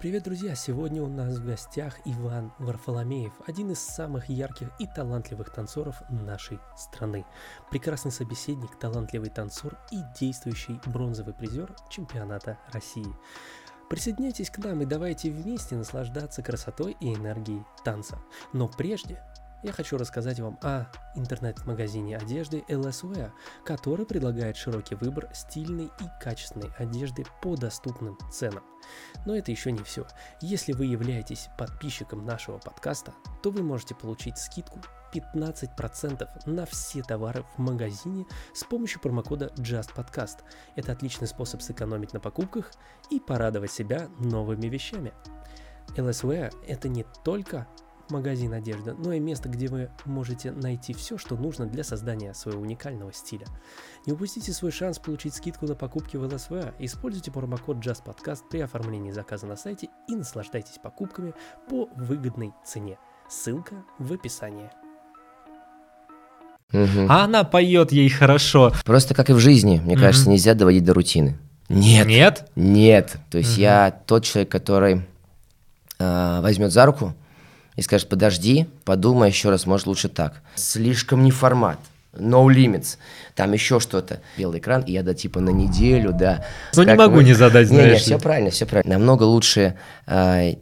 Привет, друзья! Сегодня у нас в гостях Иван Варфоломеев, один из самых ярких и талантливых танцоров нашей страны. Прекрасный собеседник, талантливый танцор и действующий бронзовый призер чемпионата России. Присоединяйтесь к нам и давайте вместе наслаждаться красотой и энергией танца. Но прежде я хочу рассказать вам о интернет-магазине одежды LSWear, который предлагает широкий выбор стильной и качественной одежды по доступным ценам. Но это еще не все. Если вы являетесь подписчиком нашего подкаста, то вы можете получить скидку 15% на все товары в магазине с помощью промокода JustPodcast. Это отличный способ сэкономить на покупках и порадовать себя новыми вещами. LSWear это не только магазин одежды, но и место, где вы можете найти все, что нужно для создания своего уникального стиля. Не упустите свой шанс получить скидку на покупки в ЛСВ. Используйте промокод JustPodcast при оформлении заказа на сайте и наслаждайтесь покупками по выгодной цене. Ссылка в описании. Угу. А она поет ей хорошо. Просто как и в жизни, мне угу. кажется, нельзя доводить до рутины. Нет. Нет? Нет. То есть угу. я тот человек, который э, возьмет за руку, и скажет, подожди, подумай еще раз, может лучше так. Слишком не формат. No limits, там еще что-то. Белый экран, и я да типа на неделю, да. Ну не могу мы... не задать, знаешь. Не, не, все правильно, все правильно. Намного лучше э,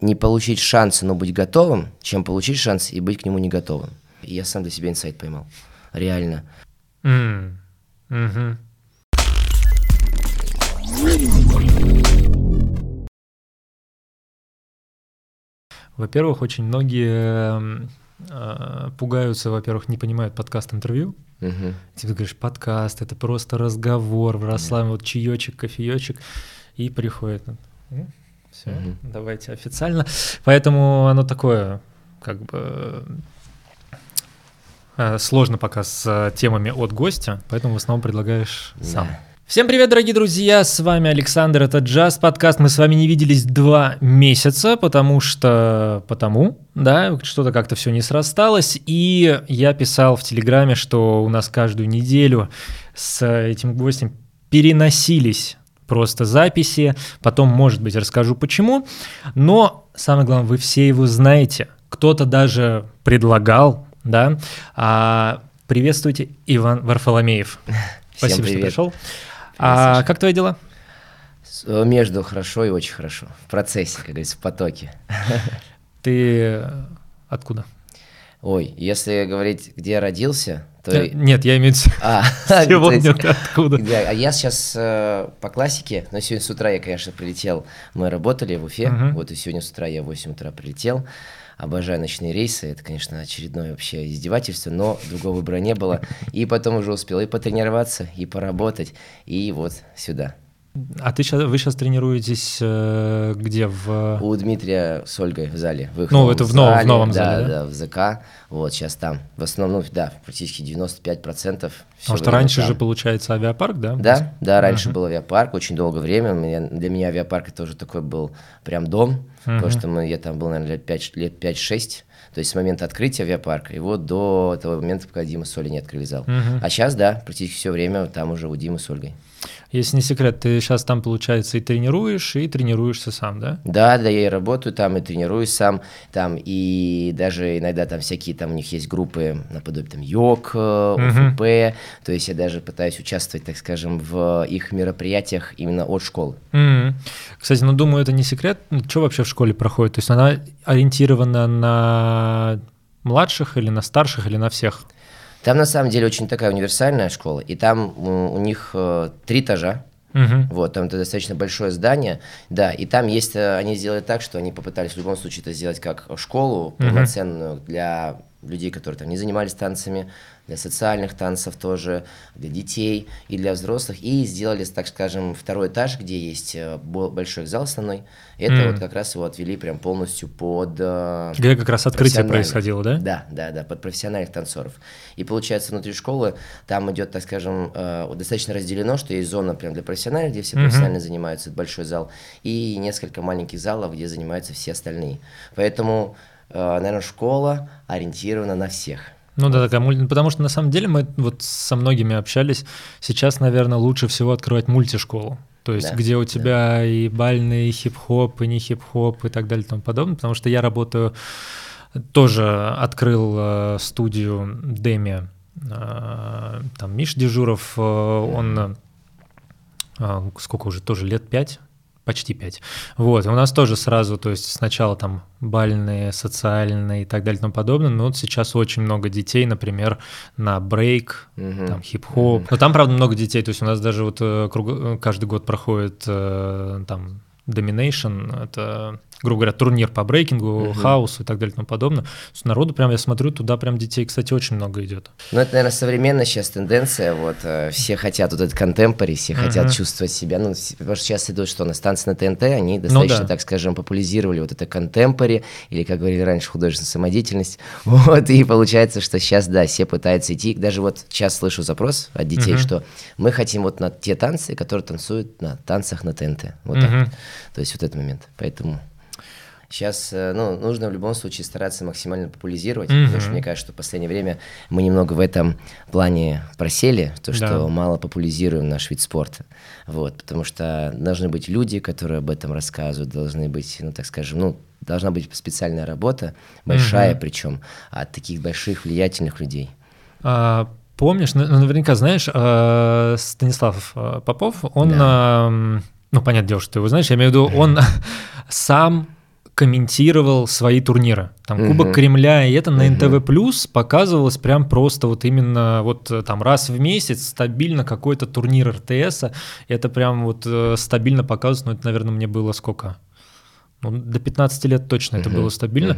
не получить шансы, но быть готовым, чем получить шанс и быть к нему не готовым. И я сам для себя инсайт поймал. Реально. Mm. Mm-hmm. Во-первых, очень многие э, пугаются, во-первых, не понимают подкаст-интервью. Угу. Ты говоришь, подкаст, это просто разговор, расслабим, вот чаечек, кофеечек, и приходит. Ну, все, угу. давайте официально. Поэтому оно такое, как бы э, сложно пока с темами от гостя, поэтому в основном предлагаешь да. Всем привет, дорогие друзья, с вами Александр, это Джаз подкаст. Мы с вами не виделись два месяца, потому что, потому, да, что-то как-то все не срасталось. И я писал в Телеграме, что у нас каждую неделю с этим гостем переносились просто записи. Потом, может быть, расскажу почему. Но самое главное, вы все его знаете. Кто-то даже предлагал, да. А, приветствуйте, Иван Варфоломеев. Спасибо, привет. что пришел. А как твои дела? Э, между хорошо и очень хорошо. В процессе, как говорится, в потоке. Ты откуда? Ой, если говорить, где я родился, то... Э, нет, я имею в виду а, сегодня откуда. А я сейчас э, по классике, но сегодня с утра я, конечно, прилетел, мы работали в Уфе, вот и сегодня с утра я в 8 утра прилетел, обожаю ночные рейсы, это, конечно, очередное вообще издевательство, но другого выбора не было. И потом уже успел и потренироваться, и поработать, и вот сюда. А ты сейчас, вы сейчас тренируетесь э, где? В... У Дмитрия с Ольгой в зале. В их ну, это в, новом, зале, в новом да, зале, да? Да, в ЗК. Вот, сейчас там. В основном, да, практически 95%. Потому что раньше там. же, получается, авиапарк, да? Да, да, раньше uh-huh. был авиапарк, очень долгое время. Для меня авиапарк это уже такой был прям дом, uh-huh. потому что мы, я там был, наверное, лет 5-6. Лет 5 то есть с момента открытия авиапарка вот до того момента, пока Дима с Олей не открыли зал. Uh-huh. А сейчас, да, практически все время там уже у Димы с Ольгой. Если не секрет, ты сейчас там, получается, и тренируешь, и тренируешься сам, да? Да, да, я и работаю там, и тренируюсь сам, там, и даже иногда там всякие, там у них есть группы наподобие там йог, ОФП, uh-huh. то есть я даже пытаюсь участвовать, так скажем, в их мероприятиях именно от школы. Uh-huh. Кстати, ну, думаю, это не секрет, ну, что вообще в школе проходит? То есть она ориентирована на младших или на старших, или на всех? Там на самом деле очень такая универсальная школа, и там у, них э, три этажа. Угу. Вот, там это достаточно большое здание, да, и там есть, э, они сделали так, что они попытались в любом случае это сделать как школу полноценную угу. для людей, которые там не занимались танцами, для социальных танцев тоже, для детей и для взрослых. И сделали, так скажем, второй этаж, где есть э, большой зал основной. Это mm. вот как раз его отвели прям полностью под... Э, где как раз открытие происходило, да? Да, да, да, под профессиональных танцоров. И получается, внутри школы там идет, так скажем, э, достаточно разделено, что есть зона прям для профессиональных, где все mm-hmm. профессионально занимаются, большой зал, и несколько маленьких залов, где занимаются все остальные. Поэтому, наверное, школа ориентирована на всех. Ну да, такая мульти... потому что на самом деле мы вот со многими общались. Сейчас, наверное, лучше всего открывать мультишколу. То есть, да, где у тебя да. и бальный, и хип-хоп, и не хип-хоп, и так далее и тому подобное. Потому что я работаю, тоже открыл э, студию Деми. Э, там Миш Дежуров, э, он э, сколько уже, тоже лет пять почти 5. Вот, и у нас тоже сразу, то есть сначала там бальные, социальные и так далее и тому подобное, но вот сейчас очень много детей, например, на брейк, uh-huh. там хип-хоп. Uh-huh. Но там, правда, много детей, то есть у нас даже вот э, круг... Э, каждый год проходит э, там Domination, это грубо говоря, турнир по брейкингу, угу. хаосу и так далее и тому подобное. С народу прям, я смотрю, туда прям детей, кстати, очень много идет. Ну, это, наверное, современная сейчас тенденция, вот, э, все хотят вот этот контемпори, все угу. хотят чувствовать себя, ну, потому что сейчас идут, что на станции на ТНТ, они ну достаточно, ну, да. так скажем, популяризировали вот это контемпори, или, как говорили раньше, художественная самодеятельность, вот, и получается, что сейчас, да, все пытаются идти, даже вот сейчас слышу запрос от детей, угу. что мы хотим вот на те танцы, которые танцуют на танцах на ТНТ, вот угу. так, то есть вот этот момент, поэтому... Сейчас э, ну, нужно в любом случае стараться максимально популяризировать, mm-hmm. потому что мне кажется, что в последнее время мы немного в этом плане просели, то, что да. мало популяризируем наш вид спорта. Вот, потому что должны быть люди, которые об этом рассказывают, должны быть, ну, так скажем, ну, должна быть специальная работа, большая mm-hmm. причем, от таких больших влиятельных людей. А, помнишь, наверняка знаешь, а, Станислав а, Попов, он, да. ну, понятное дело, что ты его знаешь, я имею в виду, он сам комментировал свои турниры. Там угу. Кубок Кремля, и это на НТВ Плюс показывалось прям просто вот именно вот э, там раз в месяц стабильно какой-то турнир РТС. Это прям вот э, стабильно показывалось, но это, наверное, мне было сколько? Ну, до 15 лет точно это было стабильно.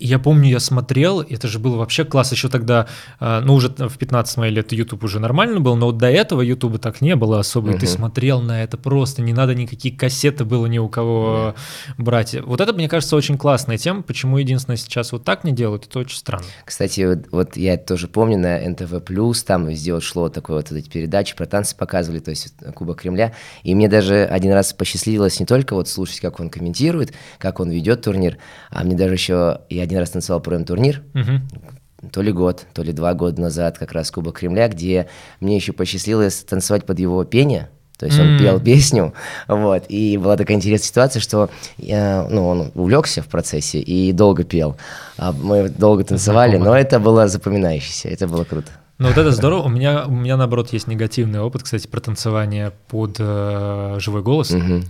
Я помню, я смотрел, это же было вообще класс. Еще тогда, а, ну уже в 15 моих лет YouTube уже нормально был, но вот до этого YouTube так не было особо, и ты смотрел на это просто, не надо никакие кассеты было ни у кого брать. Вот это, мне кажется, очень классная тема, почему единственное сейчас вот так не делают, это очень странно. Кстати, вот, вот я тоже помню на НТВ+, там везде вот шло такое вот эти передачи про танцы показывали, то есть Кубок Кремля, и мне даже один раз посчастливилось не только вот слушать, как он комментирует, как он ведет турнир, а мне даже еще, я один раз танцевал пром-турнир, угу. то ли год, то ли два года назад, как раз Кубок Кремля, где мне еще посчастливилось танцевать под его пение, то есть он mm. пел песню, вот, и была такая интересная ситуация, что я, ну, он увлекся в процессе и долго пел. А мы долго танцевали, Знакомо. но это было запоминающееся, это было круто. Ну вот это здорово. У меня, у меня наоборот есть негативный опыт, кстати, про танцевание под э, живой голос. Угу.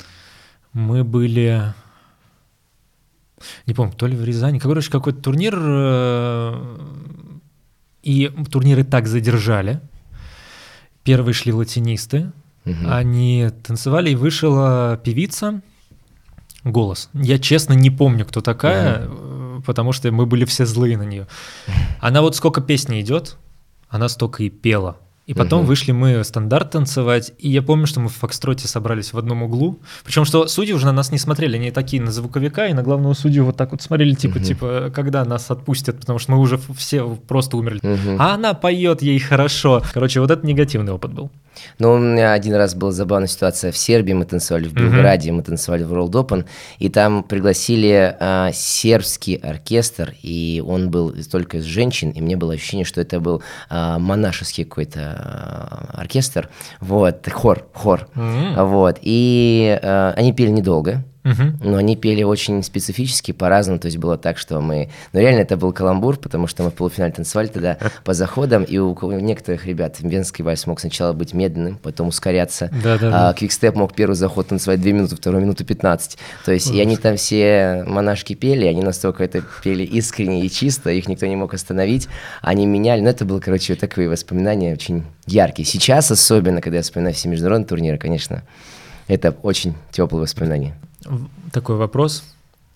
Мы были не помню, то ли в Рязани, короче, какой-то турнир, э, и турниры так задержали. Первые шли латинисты, угу. они танцевали, и вышла певица, голос. Я честно не помню, кто такая, угу. потому что мы были все злые на нее. Она вот сколько песни идет, она столько и пела. И потом угу. вышли мы стандарт танцевать, и я помню, что мы в Фокстроте собрались в одном углу. Причем, что судьи уже на нас не смотрели, они такие на звуковика и на главного судью вот так вот смотрели, типа, угу. типа, когда нас отпустят, потому что мы уже все просто умерли. Угу. А она поет ей хорошо. Короче, вот это негативный опыт был. Ну, у меня один раз была забавная ситуация в Сербии, мы танцевали в Белграде, mm-hmm. мы танцевали в World Open, и там пригласили а, сербский оркестр, и он был только из женщин, и мне было ощущение, что это был а, монашеский какой-то а, оркестр, вот, хор, хор, mm-hmm. вот, и а, они пели недолго, Угу. Но они пели очень специфически, по-разному. То есть было так, что мы... Ну, реально, это был каламбур, потому что мы в полуфинале танцевали тогда по заходам, и у некоторых ребят венский вальс мог сначала быть медленным, потом ускоряться. Да. А квикстеп мог первый заход танцевать 2 минуты, вторую минуту 15. То есть, и они там все монашки пели, они настолько это пели искренне и чисто, их никто не мог остановить. Они меняли. Но это было, короче, вот такие воспоминания очень яркие. Сейчас особенно, когда я вспоминаю все международные турниры, конечно, это очень теплые воспоминания. Такой вопрос.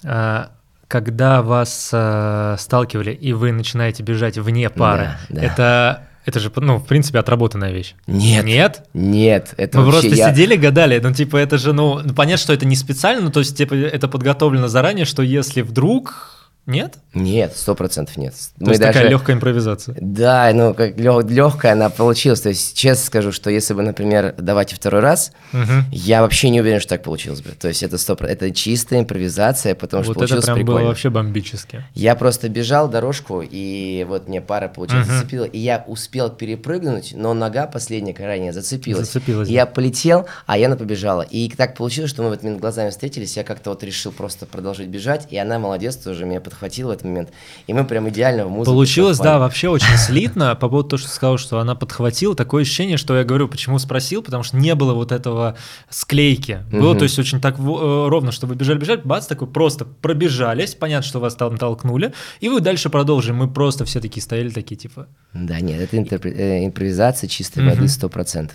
А, когда вас а, сталкивали, и вы начинаете бежать вне пары, да, да. это это же, ну, в принципе, отработанная вещь. Нет. Нет? Нет. Это Вы просто я... сидели, гадали. Ну, типа, это же, ну, понятно, что это не специально, ну, то есть, типа, это подготовлено заранее, что если вдруг Нет? Нет, сто процентов нет. То Мы есть даже... такая легкая импровизация. Да, ну как такая легкая она получилась. То есть честно скажу, что если бы, например, давайте второй раз, угу. я вообще не уверен, что так получилось бы. То есть это стоп, это чистая импровизация, потому вот что получилось это прям прикольно. было вообще бомбически. Я просто бежал дорожку и вот мне пара получилось угу. зацепила, и я успел перепрыгнуть, но нога последняя крайняя зацепилась. Зацепилась. Я полетел, а Яна побежала, и так получилось, что мы в этот момент глазами встретились, я как-то вот решил просто продолжить бежать, и она молодец тоже меня подхватила в этот момент. И мы прям идеально в музыку. Получилось, да, вообще очень слитно. По поводу того, что сказал, что она подхватила, такое ощущение, что я говорю, почему спросил, потому что не было вот этого склейки. Было, то есть очень так э, ровно, что вы бежали, бежали, бац, такой просто пробежались, понятно, что вас там толкнули, и вы дальше продолжили. Мы просто все такие стояли такие, типа... Да, нет, это э, импровизация чистой воды 100%.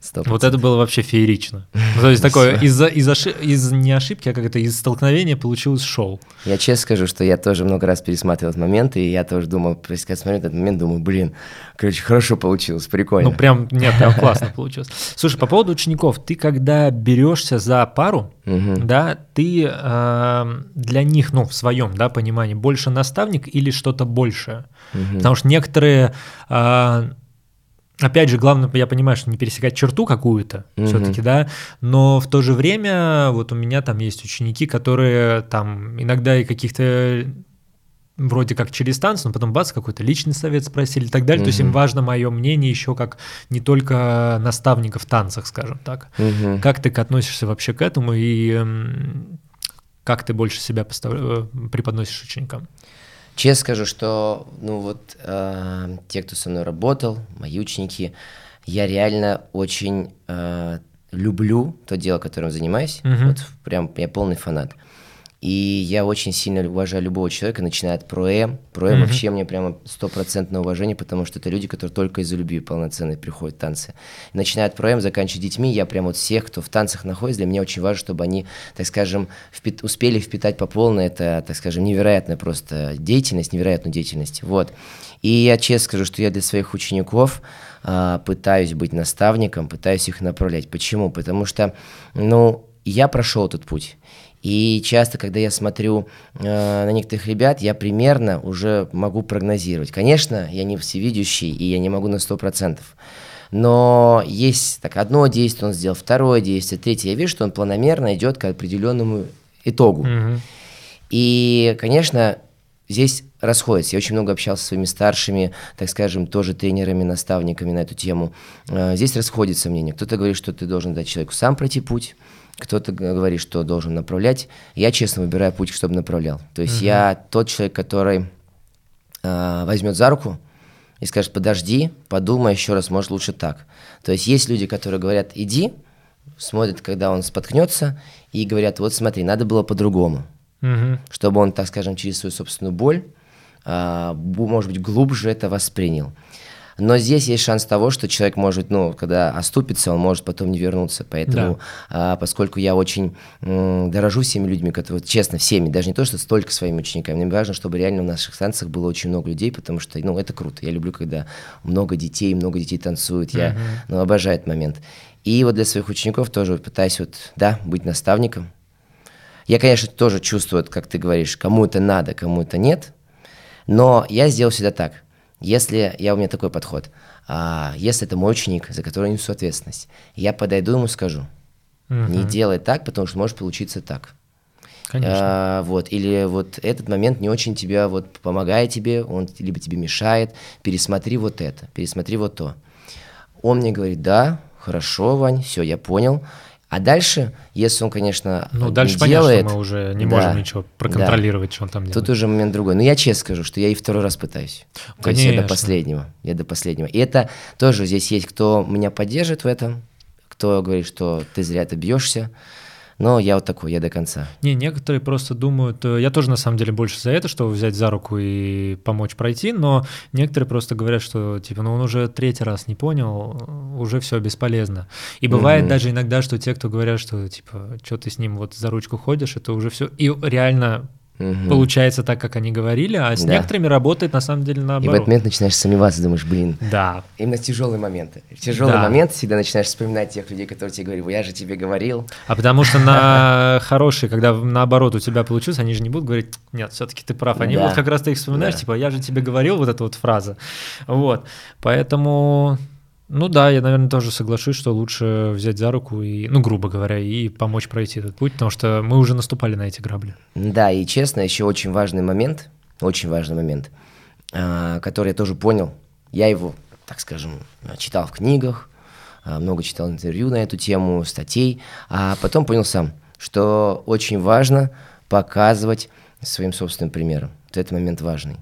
100%. Вот это было вообще феерично. Ну, то есть такое из, из, ошиб... из не ошибки, а как это, из столкновения получилось шоу. Я честно скажу, что я тоже много раз пересматривал этот момент, и я тоже думал, когда смотрю этот момент, думаю, блин, короче, хорошо получилось, прикольно. Ну прям, нет, прям классно получилось. Слушай, по поводу учеников, ты когда берешься за пару, да, ты э, для них, ну, в своем, да, понимании, больше наставник или что-то большее? Потому что некоторые... Э, Опять же, главное, я понимаю, что не пересекать черту какую-то mm-hmm. все-таки, да, но в то же время вот у меня там есть ученики, которые там иногда и каких-то вроде как через танцы, но потом бац, какой-то личный совет спросили и так далее. Mm-hmm. То есть им важно мое мнение еще как не только наставника в танцах, скажем так. Mm-hmm. Как ты относишься вообще к этому и как ты больше себя постав... Э, преподносишь ученикам? Честно скажу, что ну вот э, те, кто со мной работал, мои ученики, я реально очень э, люблю то дело, которым занимаюсь. Uh-huh. Вот прям я полный фанат. И я очень сильно уважаю любого человека, начиная от проэм. Проэм mm-hmm. вообще мне прямо стопроцентное уважение, потому что это люди, которые только из-за любви полноценные приходят в танцы. начиная от проэм, заканчивая детьми, я прям вот всех, кто в танцах находится, для меня очень важно, чтобы они, так скажем, впит- успели впитать по полной это, так скажем, невероятная просто деятельность, невероятную деятельность. Вот. И я честно скажу, что я для своих учеников а, пытаюсь быть наставником, пытаюсь их направлять. Почему? Потому что, ну, я прошел этот путь. И часто, когда я смотрю э, на некоторых ребят, я примерно уже могу прогнозировать. Конечно, я не всевидящий, и я не могу на 100%. Но есть так одно действие он сделал, второе действие, третье. Я вижу, что он планомерно идет к определенному итогу. Mm-hmm. И, конечно, здесь расходится. Я очень много общался со своими старшими, так скажем, тоже тренерами, наставниками на эту тему. Э, здесь расходится мнение. Кто-то говорит, что ты должен дать человеку сам пройти путь, кто-то говорит, что должен направлять. Я честно выбираю путь, чтобы направлял. То есть угу. я тот человек, который э, возьмет за руку и скажет, подожди, подумай еще раз, может лучше так. То есть есть люди, которые говорят, иди, смотрят, когда он споткнется, и говорят, вот смотри, надо было по-другому. Угу. Чтобы он, так скажем, через свою собственную боль, э, может быть, глубже это воспринял. Но здесь есть шанс того, что человек может, ну, когда оступится, он может потом не вернуться. Поэтому, да. а, поскольку я очень м, дорожу всеми людьми, которые, честно, всеми, даже не то, что столько своими учениками, мне важно, чтобы реально в наших танцах было очень много людей, потому что, ну, это круто. Я люблю, когда много детей, много детей танцуют. Я, uh-huh. ну, обожаю этот момент. И вот для своих учеников тоже пытаюсь вот, да, быть наставником. Я, конечно, тоже чувствую, как ты говоришь, кому это надо, кому это нет, но я сделал всегда так – если, я у меня такой подход, а, если это мой ученик, за который несу ответственность, я подойду ему скажу, угу. не делай так, потому что может получиться так. Конечно. А, вот, или вот этот момент не очень тебя вот помогает тебе, он либо тебе мешает, пересмотри вот это, пересмотри вот то. Он мне говорит, да, хорошо, Вань, все, я понял, а дальше, если он, конечно, ну, дальше не понятно, делает, что мы уже не да, можем ничего проконтролировать, да. что он там делает. Тут уже момент другой. Но я честно скажу, что я и второй раз пытаюсь. Конечно. То есть я до последнего. Я до последнего. И это тоже здесь есть, кто меня поддержит в этом, кто говорит, что ты зря ты бьешься. Но я вот такой, я до конца. Не, некоторые просто думают, э, я тоже на самом деле больше за это, чтобы взять за руку и помочь пройти, но некоторые просто говорят, что типа, ну он уже третий раз не понял, уже все бесполезно. И бывает угу. даже иногда, что те, кто говорят, что типа, что ты с ним вот за ручку ходишь, это уже все. И реально угу. получается так, как они говорили, а с да. некоторыми работает на самом деле наоборот. И в этот момент начинаешь сомневаться, думаешь, блин. Да. Именно тяжелые моменты. В тяжелый да. момент всегда начинаешь вспоминать тех людей, которые тебе говорили, я же тебе говорил. А потому что на хорошие, когда наоборот у тебя получилось, они же не будут говорить, нет, все-таки ты прав. Они да. будут как раз ты их вспоминаешь, да. типа, я же тебе говорил, вот эта вот фраза. Вот. Поэтому ну да, я, наверное, тоже соглашусь, что лучше взять за руку и, ну, грубо говоря, и помочь пройти этот путь, потому что мы уже наступали на эти грабли. Да, и честно, еще очень важный момент, очень важный момент, а, который я тоже понял. Я его, так скажем, читал в книгах, а, много читал интервью на эту тему, статей, а потом понял сам, что очень важно показывать своим собственным примером. Вот этот момент важный.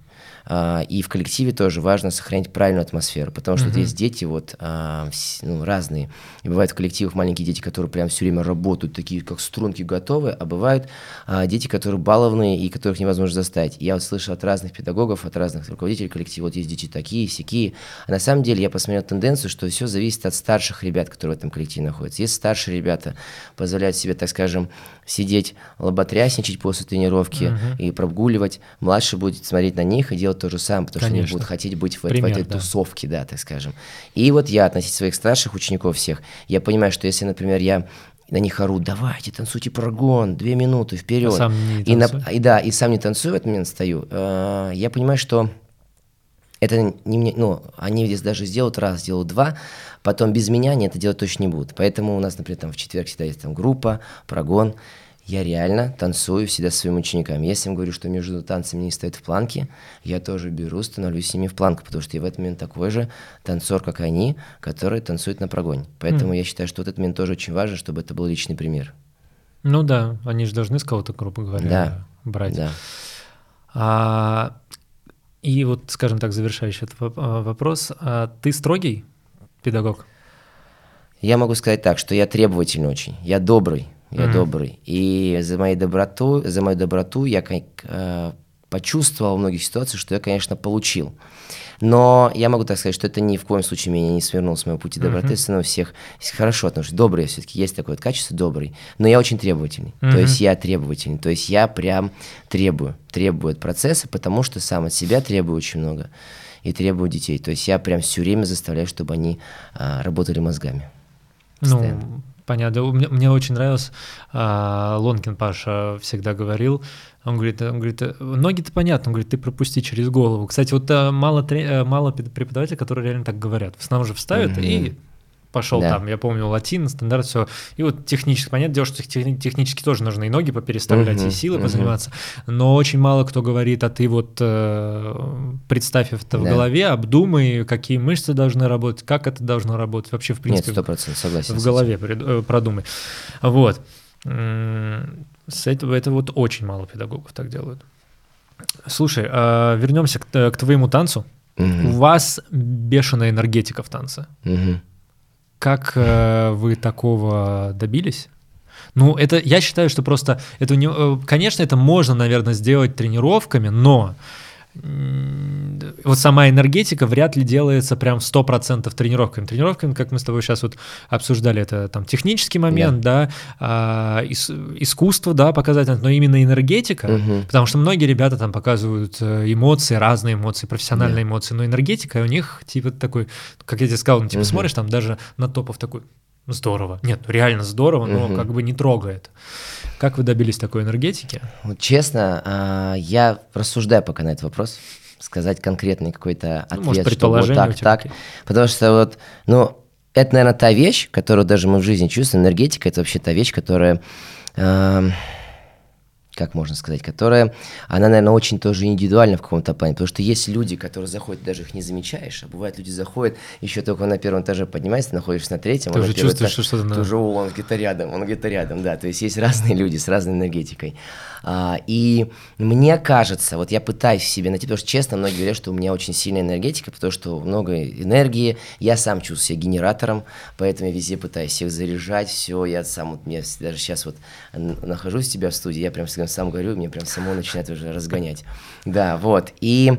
А, и в коллективе тоже важно сохранять правильную атмосферу, потому что mm-hmm. вот есть дети вот а, ну, разные. И бывают в коллективах маленькие дети, которые прям все время работают, такие как струнки готовы, а бывают а, дети, которые баловные и которых невозможно заставить. я вот слышал от разных педагогов, от разных руководителей коллектива, вот есть дети такие, всякие. А на самом деле я посмотрел тенденцию, что все зависит от старших ребят, которые в этом коллективе находятся. Если старшие ребята позволяют себе, так скажем, сидеть, лоботрясничать после тренировки uh-huh. и прогуливать, младший будет смотреть на них и делать делать то же самое, потому Конечно. что они будут хотеть быть в, Пример, в этой да. тусовке, да, так скажем. И вот я относить своих старших учеников всех, я понимаю, что если, например, я на них ору, давайте, танцуйте прогон, две минуты вперед. А сам не и, на, и да, и сам не танцую в этот момент стою. Э, я понимаю, что это не мне, ну, они здесь даже сделают раз, сделают два, потом без меня они это делать точно не будут. Поэтому у нас, например, там в четверг всегда есть там группа, прогон, я реально танцую всегда со своими учениками. Если я им говорю, что между танцами не стоит в планке, я тоже беру, становлюсь с ними в планку, потому что я в этот момент такой же танцор, как они, который танцует на прогоне. Поэтому mm. я считаю, что вот этот момент тоже очень важен, чтобы это был личный пример. Ну да, они же должны с кого-то, грубо говоря, да. брать. Да. А, и вот, скажем так, завершающий этот а, вопрос. А ты строгий педагог? Я могу сказать так, что я требовательный очень, я добрый, я mm-hmm. добрый. И за мою доброту, за мою доброту я э, почувствовал в многих ситуациях, что я, конечно, получил. Но я могу так сказать, что это ни в коем случае меня не свернул с моего пути доброты, mm-hmm. но всех хорошо отношусь. Добрый все-таки есть такое вот качество, добрый. Но я очень требовательный. Mm-hmm. То есть я требовательный. То есть я прям требую, требую от процесса, потому что сам от себя требую очень много и требую детей. То есть я прям все время заставляю, чтобы они а, работали мозгами. Постоянно. Ну, Понятно. Мне, мне очень нравилось, а, Лонкин Паша всегда говорил, он говорит, он говорит, ноги-то понятно, он говорит, ты пропусти через голову. Кстати, вот а, мало, мало преподавателей, которые реально так говорят. В основном же вставят mm-hmm. и пошел да. там, я помню, латин, стандарт, все. И вот технически, понятное дело, что технически тоже нужно и ноги попереставлять, uh-huh, и силы uh-huh. позаниматься, но очень мало кто говорит, а ты вот э, представь это да. в голове, обдумай, какие мышцы должны работать, как это должно работать, вообще, в принципе, Нет, 100% согласен в голове э, продумай. Вот. С этого это вот очень мало педагогов так делают. Слушай, а вернемся к, к твоему танцу. Угу. У вас бешеная энергетика в танце. Угу. Как э, вы такого добились? Ну, это я считаю, что просто это не, э, конечно, это можно, наверное, сделать тренировками, но вот сама энергетика вряд ли делается прям 100% тренировками. Тренировками, как мы с тобой сейчас вот обсуждали, это там технический момент, да, да а, ис, искусство, да, показать, но именно энергетика, угу. потому что многие ребята там показывают э, эмоции, разные эмоции, профессиональные да. эмоции, но энергетика у них типа такой, как я тебе сказал, ну, типа угу. смотришь там даже на топов такой, здорово, нет, ну, реально здорово, но угу. как бы не трогает. Как вы добились такой энергетики? Вот честно, а, я рассуждаю пока на этот вопрос, сказать конкретный какой-то ну, ответ, что вот так, так. Потому что вот, ну, это, наверное, та вещь, которую даже мы в жизни чувствуем. Энергетика – это вообще та вещь, которая как можно сказать, которая, она, наверное, очень тоже индивидуальна в каком-то плане, потому что есть люди, которые заходят, даже их не замечаешь, а бывает, люди заходят, еще только на первом этаже поднимается, находишься на третьем, ты уже чувствуешь, этаж, что что-то... Ты уже, он где-то рядом, он где-то рядом, да, то есть есть разные люди с разной энергетикой. А, и мне кажется, вот я пытаюсь себе найти, потому что, честно, многие говорят, что у меня очень сильная энергетика, потому что много энергии, я сам чувствую себя генератором, поэтому я везде пытаюсь всех заряжать, все, я сам, вот, мне даже сейчас вот нахожусь у тебя в студии, я прям сам говорю, мне прям само начинает уже разгонять. Да, вот. И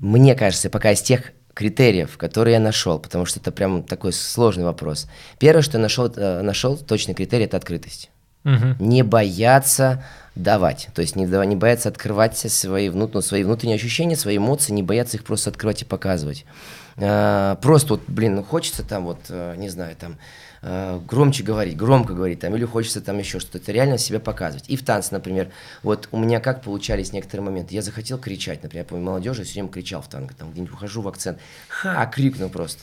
мне кажется, пока из тех критериев, которые я нашел, потому что это прям такой сложный вопрос. Первое, что я нашел, э, нашел точный критерий, это открытость. Угу. Не бояться давать. То есть не, не бояться открывать свои, внут, ну, свои внутренние ощущения, свои эмоции, не бояться их просто открывать и показывать. А, просто вот, блин, ну хочется там вот, э, не знаю, там э, громче говорить, громко говорить, там, или хочется там еще что-то, это реально себя показывать. И в танце, например, вот у меня как получались некоторые моменты, я захотел кричать, например, я помню, молодежи все время кричал в танго, там где-нибудь ухожу в акцент, ха, крикнул просто.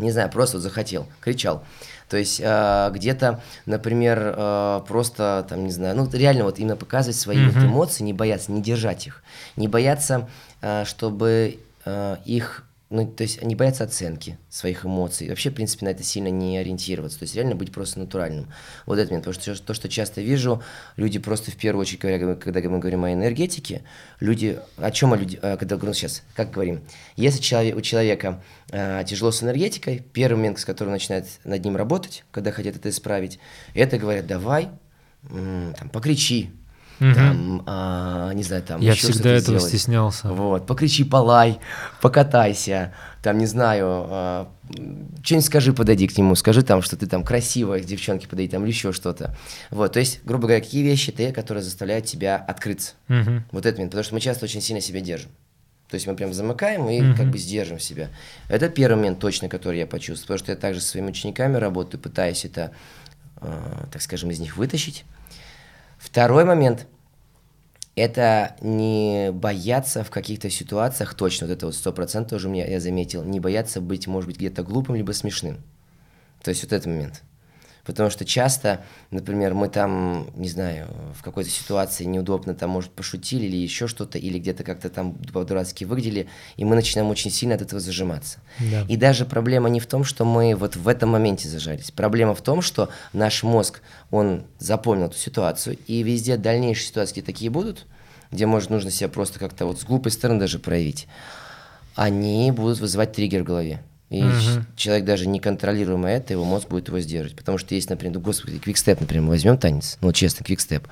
Не знаю, просто вот захотел, кричал. То есть э, где-то, например, э, просто там, не знаю, ну реально вот именно показывать свои mm-hmm. вот эмоции, не бояться, не держать их, не бояться, э, чтобы э, их ну, то есть они боятся оценки своих эмоций. Вообще, в принципе, на это сильно не ориентироваться. То есть реально быть просто натуральным. Вот это момент. Потому что то, что часто вижу, люди просто в первую очередь, говоря, когда мы говорим о энергетике, люди, о чем люди, э, когда ну, сейчас, как говорим, если человек, у человека э, тяжело с энергетикой, первый момент, с которым начинает над ним работать, когда хотят это исправить, это говорят, давай, там, покричи, угу. там, а, не знаю, там Я всегда этого сделать. стеснялся. Вот, покричи, полай, покатайся, там, не знаю, а, что-нибудь скажи, подойди к нему, скажи там, что ты там красивая, к девчонке подойди, там, или еще что-то. Вот, то есть, грубо говоря, какие вещи ты, которые заставляют тебя открыться. Угу. Вот это момент, потому что мы часто очень сильно себя держим. То есть мы прям замыкаем и mm как бы сдержим себя. Это первый момент точно, который я почувствовал, потому что я также со своими учениками работаю, пытаюсь это, э, так скажем, из них вытащить. Второй момент – это не бояться в каких-то ситуациях, точно, вот это вот сто процентов тоже меня, я заметил, не бояться быть, может быть, где-то глупым, либо смешным. То есть вот этот момент. Потому что часто, например, мы там, не знаю, в какой-то ситуации неудобно там, может, пошутили или еще что-то, или где-то как-то там по-дурацки выглядели, и мы начинаем очень сильно от этого зажиматься. Да. И даже проблема не в том, что мы вот в этом моменте зажались. Проблема в том, что наш мозг, он запомнил эту ситуацию, и везде дальнейшие ситуации, такие будут, где, может, нужно себя просто как-то вот с глупой стороны даже проявить, они будут вызывать триггер в голове. И угу. человек даже не контролируемо это, его мозг будет его сдерживать. Потому что есть, например, ну, господи, квикстеп, например, возьмем танец, ну, честно, квикстеп.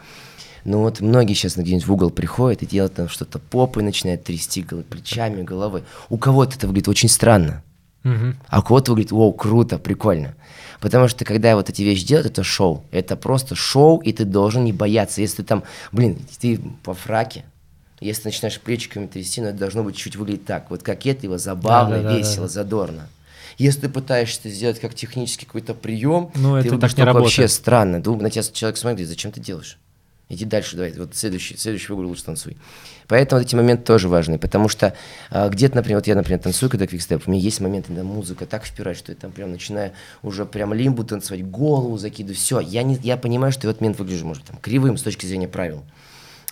Ну вот многие сейчас где-нибудь в угол приходят и делают там что-то попой, начинают трясти плечами, головой. У кого-то это выглядит очень странно, угу. а у кого-то выглядит, о, круто, прикольно. Потому что когда вот эти вещи делают, это шоу. Это просто шоу, и ты должен не бояться. Если ты там, блин, ты по фраке, если начинаешь плечиками трясти, ну, это должно быть чуть выглядеть так. Вот кокетливо, забавно, да, да, весело, да, да. задорно. Если ты пытаешься сделать как технический какой-то прием, ну, ты это так не работает. вообще странно. Думаю, на тебя человек смотрит, зачем ты делаешь? Иди дальше, давай, вот следующий, следующий выгул лучше танцуй. Поэтому вот эти моменты тоже важны, потому что а, где-то, например, вот я, например, танцую, когда квикстеп, у меня есть моменты, когда музыка так впирает, что я там прям начинаю уже прям лимбу танцевать, голову закидываю, все, я, не, я понимаю, что я в этот момент выгляжу, может, там, кривым с точки зрения правил.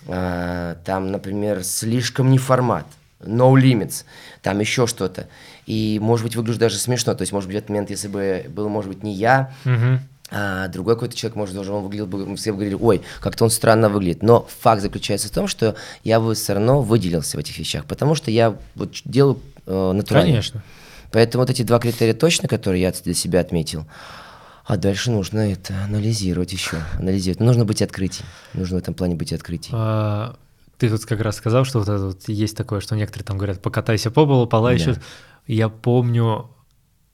Там, например, слишком не формат, no limits, там еще что-то. И, может быть, выгляжу даже смешно. То есть, может быть, в этот момент, если бы был, может быть, не я, uh-huh. а другой какой-то человек, может, даже он выглядел бы, все бы говорили, ой, как-то он странно выглядит. Но факт заключается в том, что я бы все равно выделился в этих вещах, потому что я вот делаю э, натурально. Конечно. Поэтому вот эти два критерия точно, которые я для себя отметил, а дальше нужно это анализировать еще. Анализировать. Нужно быть открытием. Нужно в этом плане быть открытием. А, ты тут как раз сказал, что вот это вот есть такое, что некоторые там говорят, покатайся по полу, полай да. Я помню,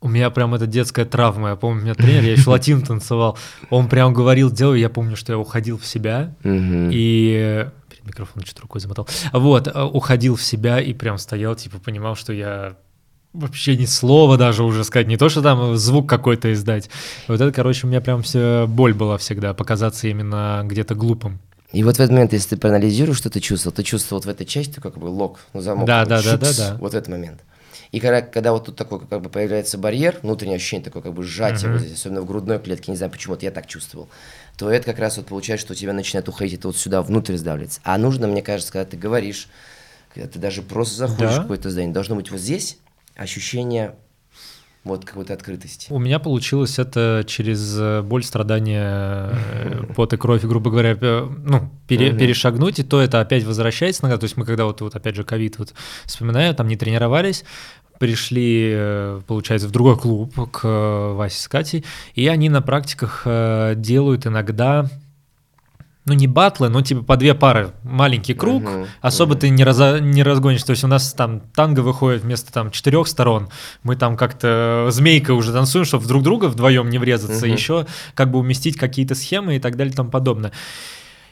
у меня прям это детская травма. Я помню, у меня тренер, я еще латин танцевал. Он прям говорил, делай. Я помню, что я уходил в себя и микрофон что-то рукой замотал. Вот, э, уходил в себя и прям стоял, типа, понимал, что я вообще ни слова даже уже сказать, не то, что там звук какой-то издать. Вот это, короче, у меня прям вся боль была всегда, показаться именно где-то глупым. И вот в этот момент, если ты проанализируешь, что ты чувствовал, ты чувствовал вот в этой части как бы лог, ну, замок. Да, да, да, да, да. Вот этот момент. И когда, когда вот тут такой как бы появляется барьер, внутреннее ощущение такое как бы сжатие, uh-huh. вот здесь, особенно в грудной клетке, не знаю почему, вот я так чувствовал, то это как раз вот получается, что у тебя начинает уходить это вот сюда, внутрь сдавливается. А нужно, мне кажется, когда ты говоришь, когда ты даже просто заходишь да? в какое-то здание, должно быть вот здесь, ощущение вот какой-то открытости. У меня получилось это через э, боль, страдания, э, пот и кровь, грубо говоря, ну, пере, угу. перешагнуть, и то это опять возвращается иногда. То есть мы когда вот, вот опять же ковид вот вспоминаю, там не тренировались, пришли, э, получается, в другой клуб к Васе с Катей, и они на практиках делают иногда ну не батлы, но типа по две пары, маленький круг, uh-huh, особо uh-huh. ты не, раз, не разгонишь, то есть у нас там танго выходит вместо там четырех сторон, мы там как-то змейкой уже танцуем, чтобы друг друга вдвоем не врезаться, uh-huh. еще как бы уместить какие-то схемы и так далее и тому подобное.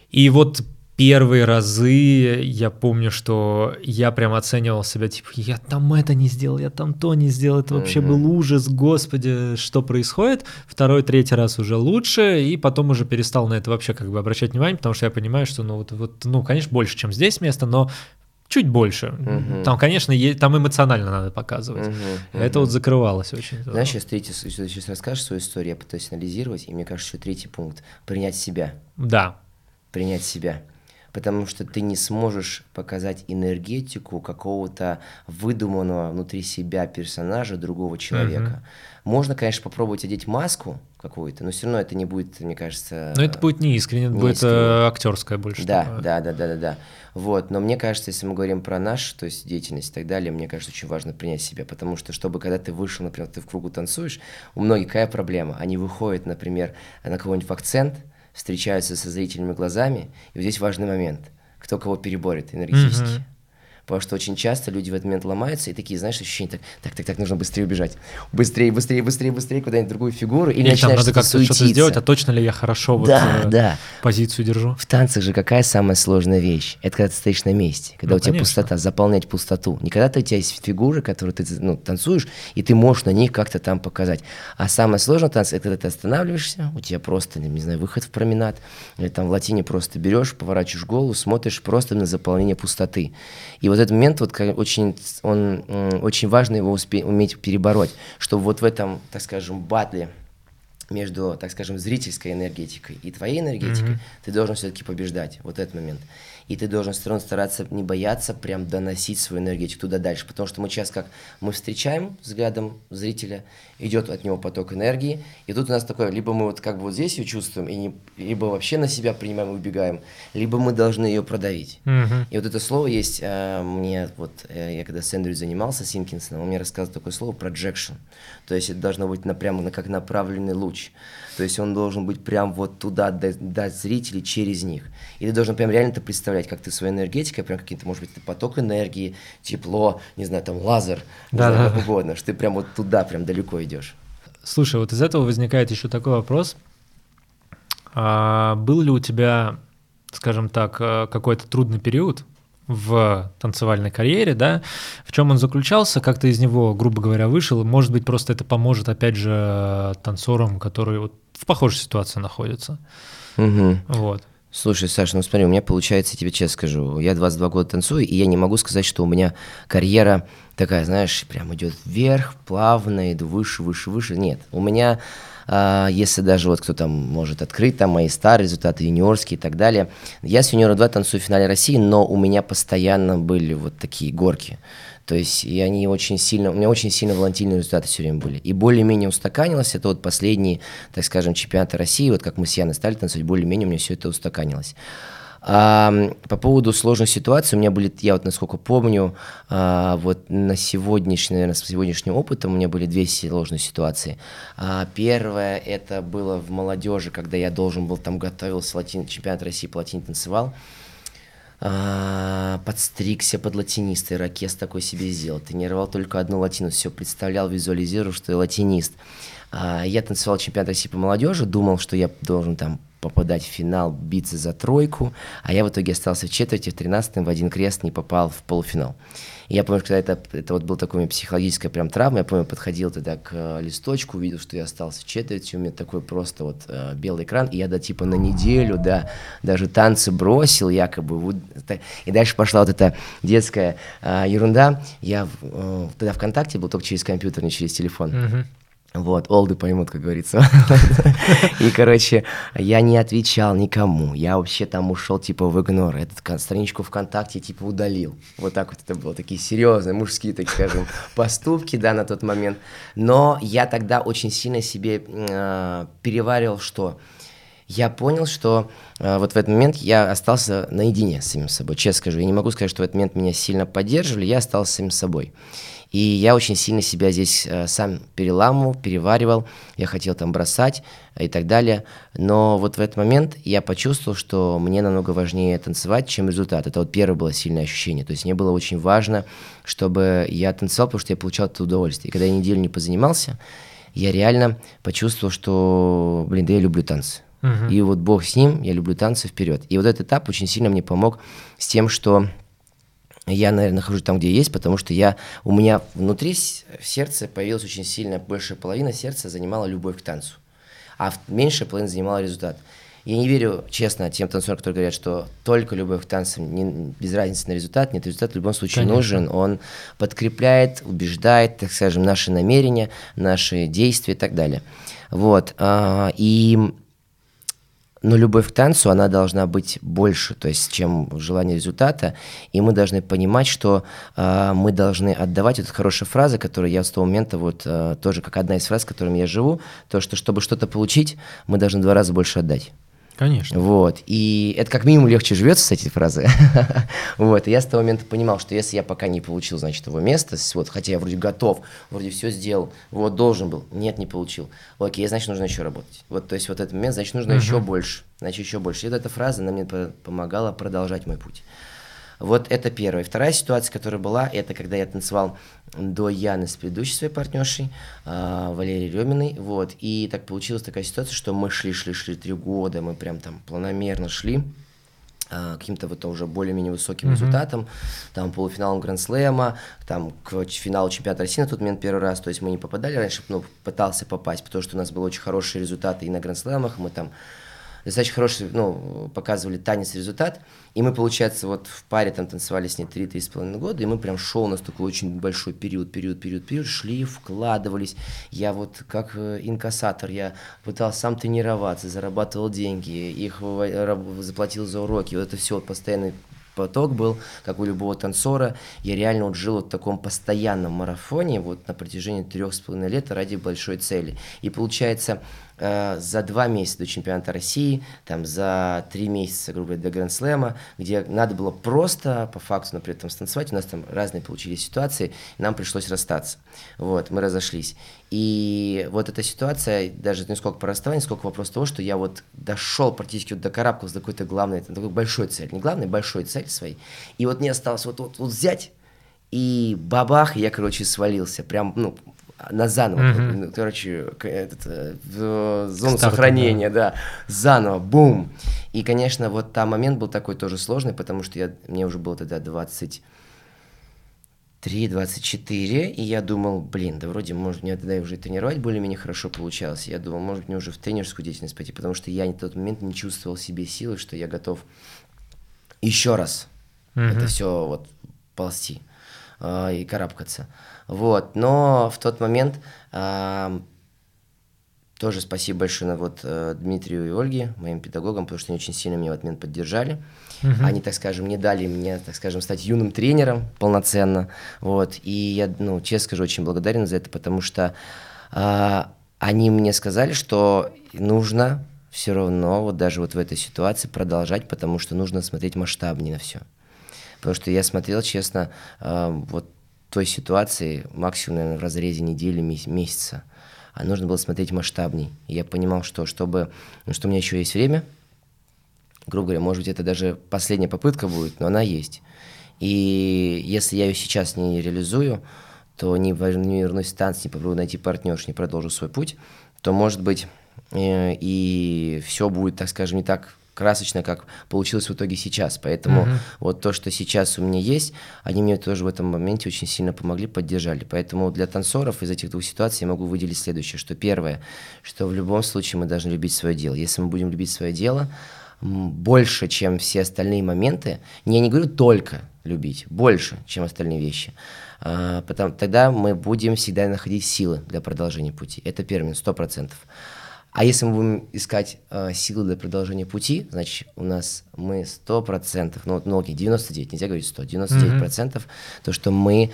И вот первые разы я помню, что я прям оценивал себя, типа, я там это не сделал, я там то не сделал, это вообще mm-hmm. был ужас, господи, что происходит. Второй, третий раз уже лучше, и потом уже перестал на это вообще как бы обращать внимание, потому что я понимаю, что, ну, вот, вот ну, конечно, больше, чем здесь место, но чуть больше. Uh-huh. Там, конечно, е- там эмоционально надо показывать. Uh-huh. Uh-huh. Это вот закрывалось очень. Знаешь, сейчас третий, сейчас расскажешь свою историю, я пытаюсь анализировать, и мне кажется, что третий пункт — принять себя. Да. Принять себя потому что ты не сможешь показать энергетику какого-то выдуманного внутри себя персонажа другого человека. Mm-hmm. Можно, конечно, попробовать одеть маску какую-то, но все равно это не будет, мне кажется. Но это будет не искренне, это будет э, актерское больше. Да, такое. да, да, да, да, да. Вот, но мне кажется, если мы говорим про наш, то есть деятельность и так далее, мне кажется, очень важно принять себя, потому что, чтобы когда ты вышел, например, ты в кругу танцуешь, у многих какая проблема? Они выходят, например, на кого-нибудь в акцент, встречаются со зрительными глазами. И вот здесь важный момент. Кто кого переборет энергетически. Mm-hmm. Потому что очень часто люди в этот момент ломаются и такие, знаешь, ощущение так, так, так, так, нужно быстрее убежать. Быстрее, быстрее, быстрее, быстрее, куда-нибудь другую фигуру. Или, или начинаешь надо как-то что-то сделать, а точно ли я хорошо вот да, э, да. позицию держу? В танцах же какая самая сложная вещь? Это когда ты стоишь на месте, когда ну, у тебя конечно. пустота, заполнять пустоту. Не когда у тебя есть фигуры, которые ты ну, танцуешь, и ты можешь на них как-то там показать. А самое сложное в танце, это когда ты останавливаешься, у тебя просто, не знаю, выход в променад, или там в латине просто берешь, поворачиваешь голову, смотришь просто на заполнение пустоты. И вот этот момент вот очень, он, очень важно его успе- уметь перебороть, чтобы вот в этом, так скажем, батле между, так скажем, зрительской энергетикой и твоей энергетикой, mm-hmm. ты должен все-таки побеждать вот этот момент и ты должен все равно стараться не бояться прям доносить свою энергетику туда дальше, потому что мы сейчас как мы встречаем взглядом зрителя, идет от него поток энергии, и тут у нас такое, либо мы вот как бы вот здесь ее чувствуем, и не, либо вообще на себя принимаем и убегаем, либо мы должны ее продавить. Mm-hmm. И вот это слово есть, э, мне вот, э, я когда с Эндрю занимался, Симкинсоном, он мне рассказывал такое слово projection, то есть это должно быть на, прямо на, как направленный луч, то есть он должен быть прям вот туда, до, до зрителей через них. И ты должен прям реально это представлять, как ты своей энергетикой, прям какие-то, может быть, поток энергии, тепло, не знаю, там лазер, да, не знаю, да. как угодно, что ты прям вот туда прям далеко идешь. Слушай, вот из этого возникает еще такой вопрос. А был ли у тебя, скажем так, э, какой-то трудный период, в танцевальной карьере, да, в чем он заключался, как ты из него, грубо говоря, вышел, может быть, просто это поможет, опять же, танцорам, которые вот в похожей ситуации находятся. Угу. Вот. Слушай, Саша, ну смотри, у меня получается, я тебе честно скажу, я 22 года танцую, и я не могу сказать, что у меня карьера такая, знаешь, прям идет вверх, плавно, иду выше, выше, выше. Нет, у меня, если даже вот кто там может открыть там мои старые результаты, юниорские и так далее, я с юниора 2 танцую в финале России, но у меня постоянно были вот такие горки. То есть и они очень сильно, у меня очень сильно волатильные результаты все время были. И более-менее устаканилось, это вот последние, так скажем, чемпионаты России, вот как мы с Яной стали танцевать, более-менее у меня все это устаканилось. А, по поводу сложных ситуаций, у меня были, я вот насколько помню, а, вот на сегодняшний, наверное, с сегодняшним опытом у меня были две сложные ситуации. А, первое, это было в молодежи, когда я должен был, там готовился, латин, чемпионат России по латине танцевал, а, подстригся под латиниста, ирокез такой себе сделал, тренировал только одну латину, все представлял, визуализировал, что я латинист. А, я танцевал чемпионат России по молодежи, думал, что я должен там попадать в финал, биться за тройку, а я в итоге остался в четверти, в тринадцатом, в один крест не попал в полуфинал. И я помню, когда это, это вот был такой психологическая прям травма, я помню, подходил тогда к э, листочку, увидел, что я остался в четверти, у меня такой просто вот э, белый экран, и я да типа на неделю, да, даже танцы бросил якобы, вот, и дальше пошла вот эта детская э, ерунда. Я э, тогда ВКонтакте был только через компьютер, не через телефон. Mm-hmm. Вот, олды поймут, как говорится. И, короче, я не отвечал никому. Я вообще там ушел, типа, в игнор. Эту страничку ВКонтакте, типа, удалил. Вот так вот это было. Такие серьезные мужские, так скажем, поступки, да, на тот момент. Но я тогда очень сильно себе э, переваривал, что я понял, что э, вот в этот момент я остался наедине с самим собой. Честно скажу, я не могу сказать, что в этот момент меня сильно поддерживали, я остался самим собой. И я очень сильно себя здесь э, сам переламывал, переваривал, я хотел там бросать и так далее. Но вот в этот момент я почувствовал, что мне намного важнее танцевать, чем результат. Это вот первое было сильное ощущение. То есть мне было очень важно, чтобы я танцевал, потому что я получал это удовольствие. И когда я неделю не позанимался, я реально почувствовал, что, блин, да я люблю танцы. Uh-huh. И вот Бог с ним, я люблю танцы вперед. И вот этот этап очень сильно мне помог с тем, что я, наверное, нахожусь там, где есть, потому что я, у меня внутри в сердце появилась очень сильная, большая половина сердца занимала любовь к танцу, а меньшая половина занимала результат. Я не верю, честно, тем танцорам, которые говорят, что только любовь к танцам, не, без разницы на результат. Нет, результат в любом случае Конечно. нужен. Он подкрепляет, убеждает, так скажем, наши намерения, наши действия и так далее. Вот. А, и но любовь к танцу, она должна быть больше, то есть, чем желание результата. И мы должны понимать, что э, мы должны отдавать. Это хорошая фраза, которую я с того момента, вот э, тоже как одна из фраз, которыми я живу, то, что чтобы что-то получить, мы должны два раза больше отдать. Конечно. Вот. И это как минимум легче живется с этой фразы. вот. И я с того момента понимал, что если я пока не получил, значит, его место, вот, хотя я вроде готов, вроде все сделал, вот, должен был, нет, не получил. Окей, значит, нужно еще работать. Вот, то есть вот этот момент, значит, нужно еще больше, значит, еще больше. И вот эта фраза, она мне помогала продолжать мой путь. Вот это первое. Вторая ситуация, которая была, это когда я танцевал до Яны с предыдущей своей партнершей, э, Валерией Реминой, вот, и так получилась такая ситуация, что мы шли, шли, шли три года, мы прям там планомерно шли, а, каким-то вот уже более-менее высоким mm-hmm. результатом, там полуфиналом Гранд-слэма, там к финалу чемпионата России на тот момент первый раз, то есть мы не попадали раньше, но пытался попасть, потому что у нас были очень хорошие результаты и на Гранд-слэмах, мы там достаточно хороший, ну, показывали танец результат. И мы, получается, вот в паре там танцевали с ней 3-3,5 года, и мы прям шел у нас такой очень большой период, период, период, период, шли, вкладывались. Я вот как э, инкассатор, я пытался сам тренироваться, зарабатывал деньги, их заплатил за уроки, вот это все вот постоянный поток был, как у любого танцора. Я реально вот жил вот в таком постоянном марафоне вот на протяжении трех с половиной лет ради большой цели. И получается, Э, за два месяца до чемпионата России, там за три месяца, грубо говоря, до Гранд-слэма, где надо было просто по факту, например, там станцевать, у нас там разные получились ситуации, нам пришлось расстаться. Вот, мы разошлись. И вот эта ситуация, даже не сколько по расставанию, сколько вопрос того, что я вот дошел практически вот до карабкался до какой-то главной, такой большой цели, не главной, большой цель своей. И вот мне осталось вот, вот, вот взять и бабах, я, короче, свалился. Прям, ну, на заново, mm-hmm. короче, этот, э, в зону Старт, сохранения, да. да, заново, бум. И, конечно, вот там момент был такой тоже сложный, потому что я, мне уже было тогда 23, 24, и я думал, блин, да вроде, может, мне тогда уже тренировать более-менее хорошо получалось. Я думал, может, мне уже в тренерскую деятельность пойти, потому что я в тот момент не чувствовал себе силы, что я готов еще раз mm-hmm. это все вот ползти э, и карабкаться. Вот, но в тот момент э, тоже спасибо большое вот, э, Дмитрию и Ольге, моим педагогам, потому что они очень сильно меня в этот момент поддержали. Угу. Они, так скажем, не дали мне, так скажем, стать юным тренером полноценно. Вот, и я, ну, честно скажу, очень благодарен за это, потому что э, они мне сказали, что нужно все равно вот даже вот в этой ситуации продолжать, потому что нужно смотреть масштабнее на все. Потому что я смотрел, честно, э, вот той ситуации максимум, наверное, в разрезе недели, месяца. А нужно было смотреть масштабней. И я понимал, что чтобы, ну, что у меня еще есть время, грубо говоря, может быть, это даже последняя попытка будет, но она есть. И если я ее сейчас не реализую, то не, вернусь в танц, не попробую найти партнерш, не продолжу свой путь, то, может быть, э, и все будет, так скажем, не так красочно, как получилось в итоге сейчас. Поэтому mm-hmm. вот то, что сейчас у меня есть, они мне тоже в этом моменте очень сильно помогли, поддержали. Поэтому для танцоров из этих двух ситуаций я могу выделить следующее, что первое, что в любом случае мы должны любить свое дело. Если мы будем любить свое дело больше, чем все остальные моменты, я не говорю только любить, больше, чем остальные вещи, а, потом, тогда мы будем всегда находить силы для продолжения пути. Это минус, сто процентов. А если мы будем искать э, силы для продолжения пути, значит, у нас мы 100%, ну, ну окей, 99, нельзя говорить 100, 99%, mm-hmm. то, что мы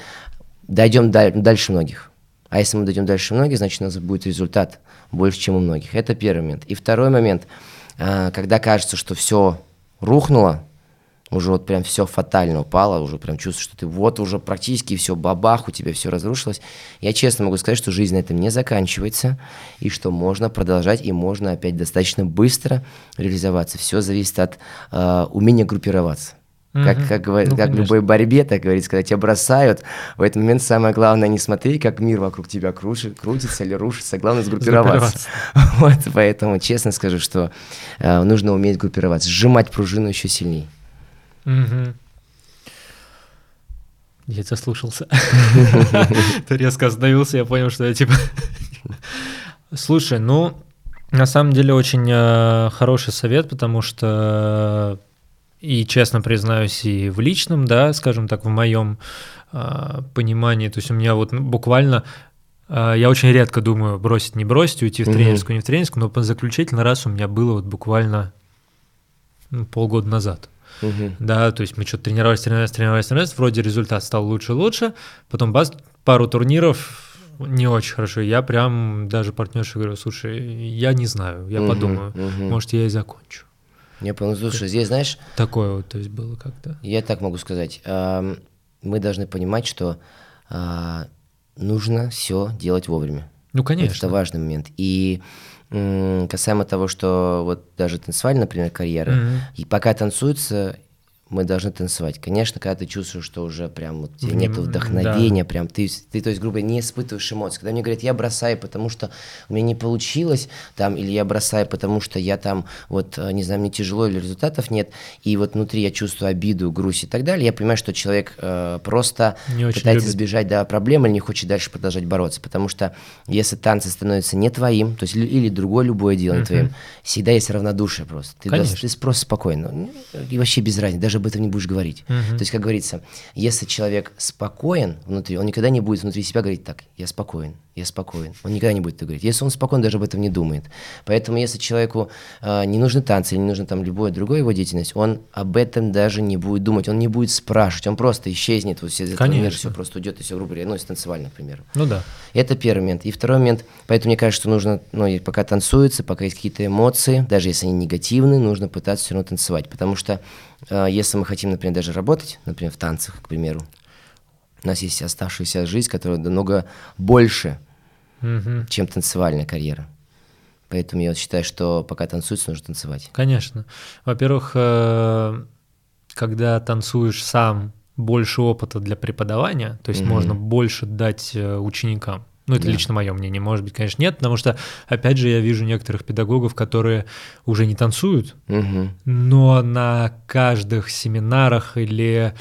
дойдем даль- дальше многих. А если мы дойдем дальше многих, значит, у нас будет результат больше, чем у многих. Это первый момент. И второй момент, э, когда кажется, что все рухнуло, уже вот прям все фатально упало, уже прям чувствуешь, что ты вот уже практически все бабах, у тебя все разрушилось. Я честно могу сказать, что жизнь на этом не заканчивается, и что можно продолжать, и можно опять достаточно быстро реализоваться. Все зависит от э, умения группироваться. Как, как, ну, как в любой борьбе, так говорится, когда тебя бросают, в этот момент самое главное не смотреть, как мир вокруг тебя кружит, крутится или рушится, главное сгруппироваться. Вот, поэтому честно скажу, что э, нужно уметь группироваться, сжимать пружину еще сильнее. Угу. Я заслушался. Ты резко остановился, я понял, что я типа... Слушай, ну, на самом деле очень э, хороший совет, потому что и честно признаюсь, и в личном, да, скажем так, в моем э, понимании, то есть у меня вот буквально э, я очень редко думаю бросить, не бросить, уйти в тренерскую, не в тренерскую, но заключительный раз у меня было вот буквально ну, полгода назад. Угу. Да, то есть мы что-то тренировались, тренировались, тренировались, тренировались, вроде результат стал лучше лучше, потом бас, пару турниров не очень хорошо. Я прям даже партнерше говорю, слушай, я не знаю, я угу, подумаю, угу. может, я и закончу. Я понял, слушай, здесь, знаешь... Такое вот, то есть было как-то. Я так могу сказать. Мы должны понимать, что а, нужно все делать вовремя. Ну, конечно. Это важный момент. И касаемо того, что вот даже танцевали, например, карьера, mm-hmm. и пока танцуется, мы должны танцевать. Конечно, когда ты чувствуешь, что уже прям вот тебе нет вдохновения, да. прям ты, ты, то есть, грубо не испытываешь эмоций. Когда мне говорят, я бросаю, потому что у меня не получилось, там, или я бросаю, потому что я там, вот, э, не знаю, мне тяжело или результатов нет, и вот внутри я чувствую обиду, грусть и так далее, я понимаю, что человек э, просто не пытается избежать да, проблемы или не хочет дальше продолжать бороться. Потому что если танцы становятся не твоим, то есть или другое любое дело не твоим, всегда есть равнодушие просто. Ты, да, ты просто спокойно. Ну, и вообще без разницы, даже об этом не будешь говорить. Uh-huh. То есть, как говорится, если человек спокоен внутри, он никогда не будет внутри себя говорить так, я спокоен, я спокоен. Он никогда не будет так говорить. Если он спокоен, даже об этом не думает. Поэтому, если человеку э, не нужны танцы, не нужна там любое другое его деятельность, он об этом даже не будет думать, он не будет спрашивать, он просто исчезнет вот из этого Конечно. мира, все просто уйдет, и все, грубо говоря, ну, если танцевали, например. Ну да. Это первый момент. И второй момент, поэтому мне кажется, что нужно, ну, пока танцуется, пока есть какие-то эмоции, даже если они негативные, нужно пытаться все равно танцевать, потому что если мы хотим, например, даже работать, например, в танцах, к примеру, у нас есть оставшаяся жизнь, которая намного больше, угу. чем танцевальная карьера. Поэтому я считаю, что пока танцуется, нужно танцевать. Конечно. Во-первых, э, когда танцуешь сам, больше опыта для преподавания, то есть угу. можно больше дать э, ученикам. Ну, это да. лично мое мнение. Может быть, конечно, нет, потому что, опять же, я вижу некоторых педагогов, которые уже не танцуют, угу. но на каждых семинарах или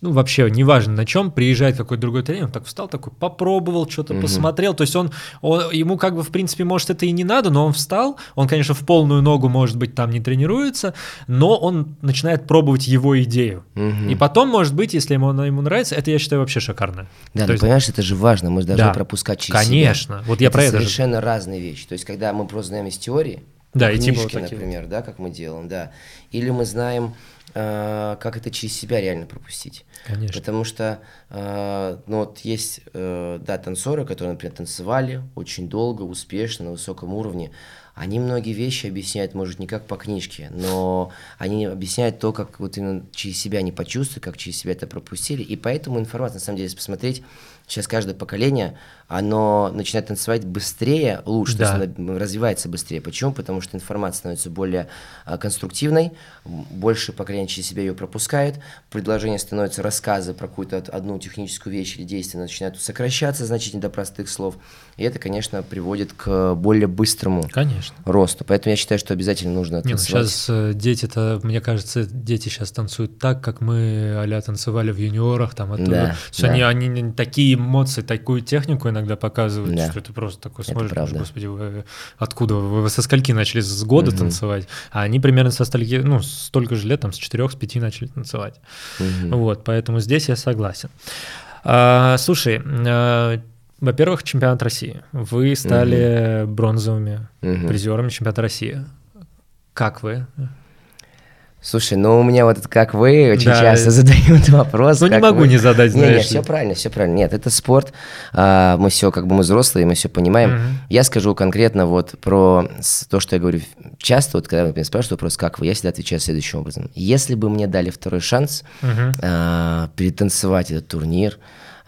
ну, вообще, неважно на чем, приезжает какой-то другой тренер, он так встал, такой, попробовал, что-то угу. посмотрел, то есть он, он, ему как бы, в принципе, может, это и не надо, но он встал, он, конечно, в полную ногу, может быть, там не тренируется, но он начинает пробовать его идею. Угу. И потом, может быть, если ему она ему нравится, это, я считаю, вообще шикарно. Да, то есть... понимаешь, это же важно, мы должны да, пропускать через Конечно, себя. вот я это про это совершенно же... разные вещи, то есть когда мы просто знаем из теории, да, книжки, и типа вот например, да, как мы делаем, да, или мы знаем э, как это через себя реально пропустить. Конечно. Потому что, э, ну вот есть, э, да, танцоры, которые, например, танцевали очень долго, успешно, на высоком уровне. Они многие вещи объясняют, может, не как по книжке, но они объясняют то, как вот именно через себя они почувствовали, как через себя это пропустили. И поэтому информация, на самом деле, если посмотреть, сейчас каждое поколение, оно начинает танцевать быстрее, лучше, да. то есть оно развивается быстрее. Почему? Потому что информация становится более а, конструктивной, больше поколение через себя ее пропускает, предложение становится рассказы про какую-то одну техническую вещь или действие начинают сокращаться значительно до простых слов. И это, конечно, приводит к более быстрому конечно. росту. Поэтому я считаю, что обязательно нужно танцевать. Не, ну сейчас э, дети-то, мне кажется, дети сейчас танцуют так, как мы а танцевали в юниорах, там оттуда. Да, да. Они, они такие эмоции, такую технику иногда показывают, да. что ты просто такой смотришь, думаешь, господи, вы откуда, вы, вы со скольки начали с года угу. танцевать, а они примерно со стольки, ну, столько же лет, там, с четырех, с пяти начали танцевать. Угу. Вот, поэтому здесь я согласен. А, слушай, а, во-первых, чемпионат России. Вы стали угу. бронзовыми угу. призерами чемпионата России. Как вы? Слушай, ну у меня вот это как вы очень да. часто задают вопрос. Ну не могу вы... не задать, знаешь. Нет, нет, все правильно, все правильно. Нет, это спорт, а, мы все как бы мы взрослые, мы все понимаем. Угу. Я скажу конкретно вот про то, что я говорю часто, вот когда меня спрашивают вопрос, как вы, я всегда отвечаю следующим образом. Если бы мне дали второй шанс угу. а, перетанцевать этот турнир,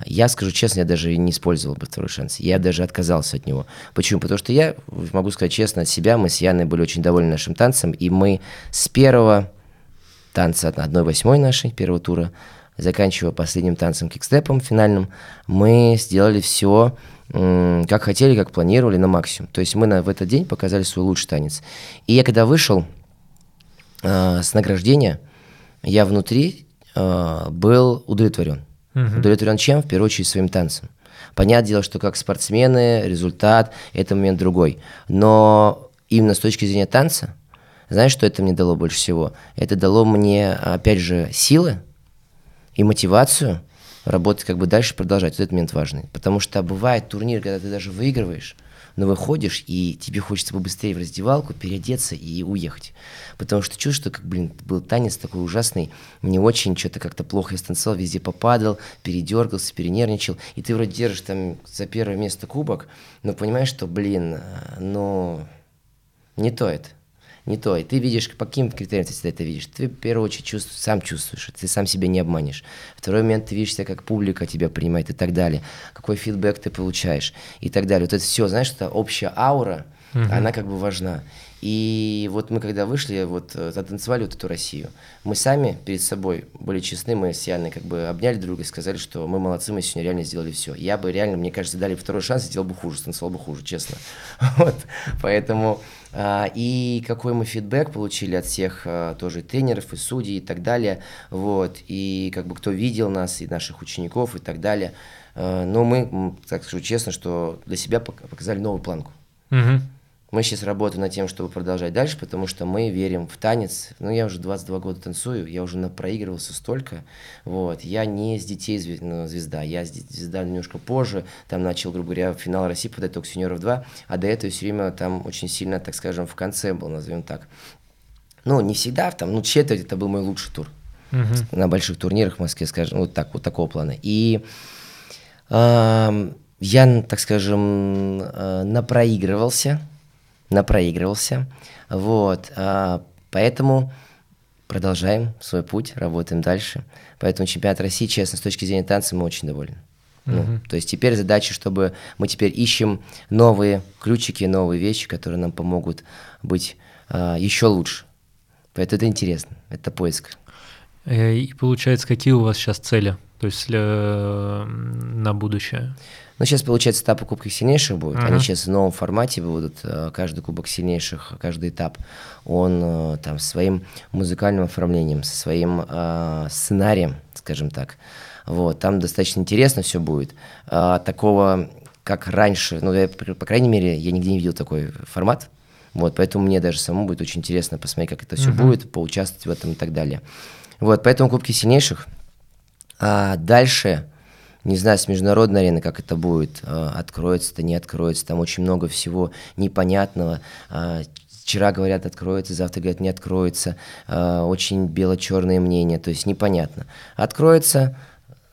я скажу честно, я даже не использовал бы второй шанс. Я даже отказался от него. Почему? Потому что я, могу сказать честно от себя, мы с Яной были очень довольны нашим танцем, и мы с первого танца от 1-8 нашей первого тура, заканчивая последним танцем кикстепом финальным, мы сделали все как хотели, как планировали, на максимум. То есть мы на, в этот день показали свой лучший танец. И я когда вышел э, с награждения, я внутри э, был удовлетворен. Угу. Удовлетворен чем? В первую очередь своим танцем. Понятное дело, что как спортсмены, результат – это момент другой. Но именно с точки зрения танца, знаешь, что это мне дало больше всего? Это дало мне, опять же, силы и мотивацию работать как бы дальше, продолжать. Вот этот момент важный. Потому что бывает турнир, когда ты даже выигрываешь, но выходишь, и тебе хочется побыстрее в раздевалку, переодеться и уехать. Потому что чувствуешь, что, как, блин, был танец такой ужасный, не очень, что-то как-то плохо я станцевал, везде попадал, передергался, перенервничал, и ты вроде держишь там за первое место кубок, но понимаешь, что, блин, ну, не то это не то. И ты видишь, по каким критериям ты всегда это видишь. Ты в первую очередь чувствуешь, сам чувствуешь, ты сам себя не обманешь. Второй момент, ты видишь себя, как публика тебя принимает и так далее. Какой фидбэк ты получаешь и так далее. Вот это все, знаешь, это общая аура, угу. она как бы важна. И вот мы когда вышли, вот э, затанцевали вот эту Россию, мы сами перед собой были честны, мы с Яной как бы обняли друг друга и сказали, что мы молодцы, мы сегодня реально сделали все. Я бы реально, мне кажется, дали второй шанс, сделал бы хуже, станцевал бы хуже, честно. Вот, поэтому а, и какой мы фидбэк получили от всех а, тоже тренеров и судей и так далее, вот, и как бы кто видел нас, и наших учеников и так далее. А, но мы, так скажу честно, что для себя показали новую планку. Угу. Мы сейчас работаем над тем, чтобы продолжать дальше, потому что мы верим в танец. Ну, я уже 22 года танцую, я уже напроигрывался столько. Вот. Я не с детей ну, звезда, я звезда немножко позже. Там начал, грубо говоря, финал России подать только сеньоров 2, а до этого все время там очень сильно, так скажем, в конце был, назовем так. Ну, не всегда, там, ну, четверть это был мой лучший тур. Uh-huh. На больших турнирах в Москве, скажем, вот так, вот такого плана. И э, я, так скажем, э, напроигрывался, напроигрывался. Вот, а, поэтому продолжаем свой путь, работаем дальше. Поэтому чемпионат России, честно, с точки зрения танца мы очень довольны. Ну, uh-huh. То есть теперь задача, чтобы мы теперь ищем новые ключики, новые вещи, которые нам помогут быть а, еще лучше. Поэтому это интересно, это поиск. Э, и получается, какие у вас сейчас цели? То есть э, на будущее? Ну, сейчас, получается, этапы Кубков сильнейших будут. Uh-huh. Они сейчас в новом формате будут. Э, каждый Кубок сильнейших, каждый этап, он э, там своим музыкальным оформлением, со своим э, сценарием, скажем так. Вот, там достаточно интересно все будет. А, такого, как раньше, ну, я, по крайней мере, я нигде не видел такой формат. Вот, поэтому мне даже самому будет очень интересно посмотреть, как это все uh-huh. будет, поучаствовать в этом и так далее. Вот, поэтому Кубки сильнейших. А дальше не знаю, с международной арены, как это будет, а, откроется это, не откроется, там очень много всего непонятного. А, вчера говорят, откроется, завтра говорят, не откроется. А, очень бело-черные мнения, то есть непонятно. Откроется,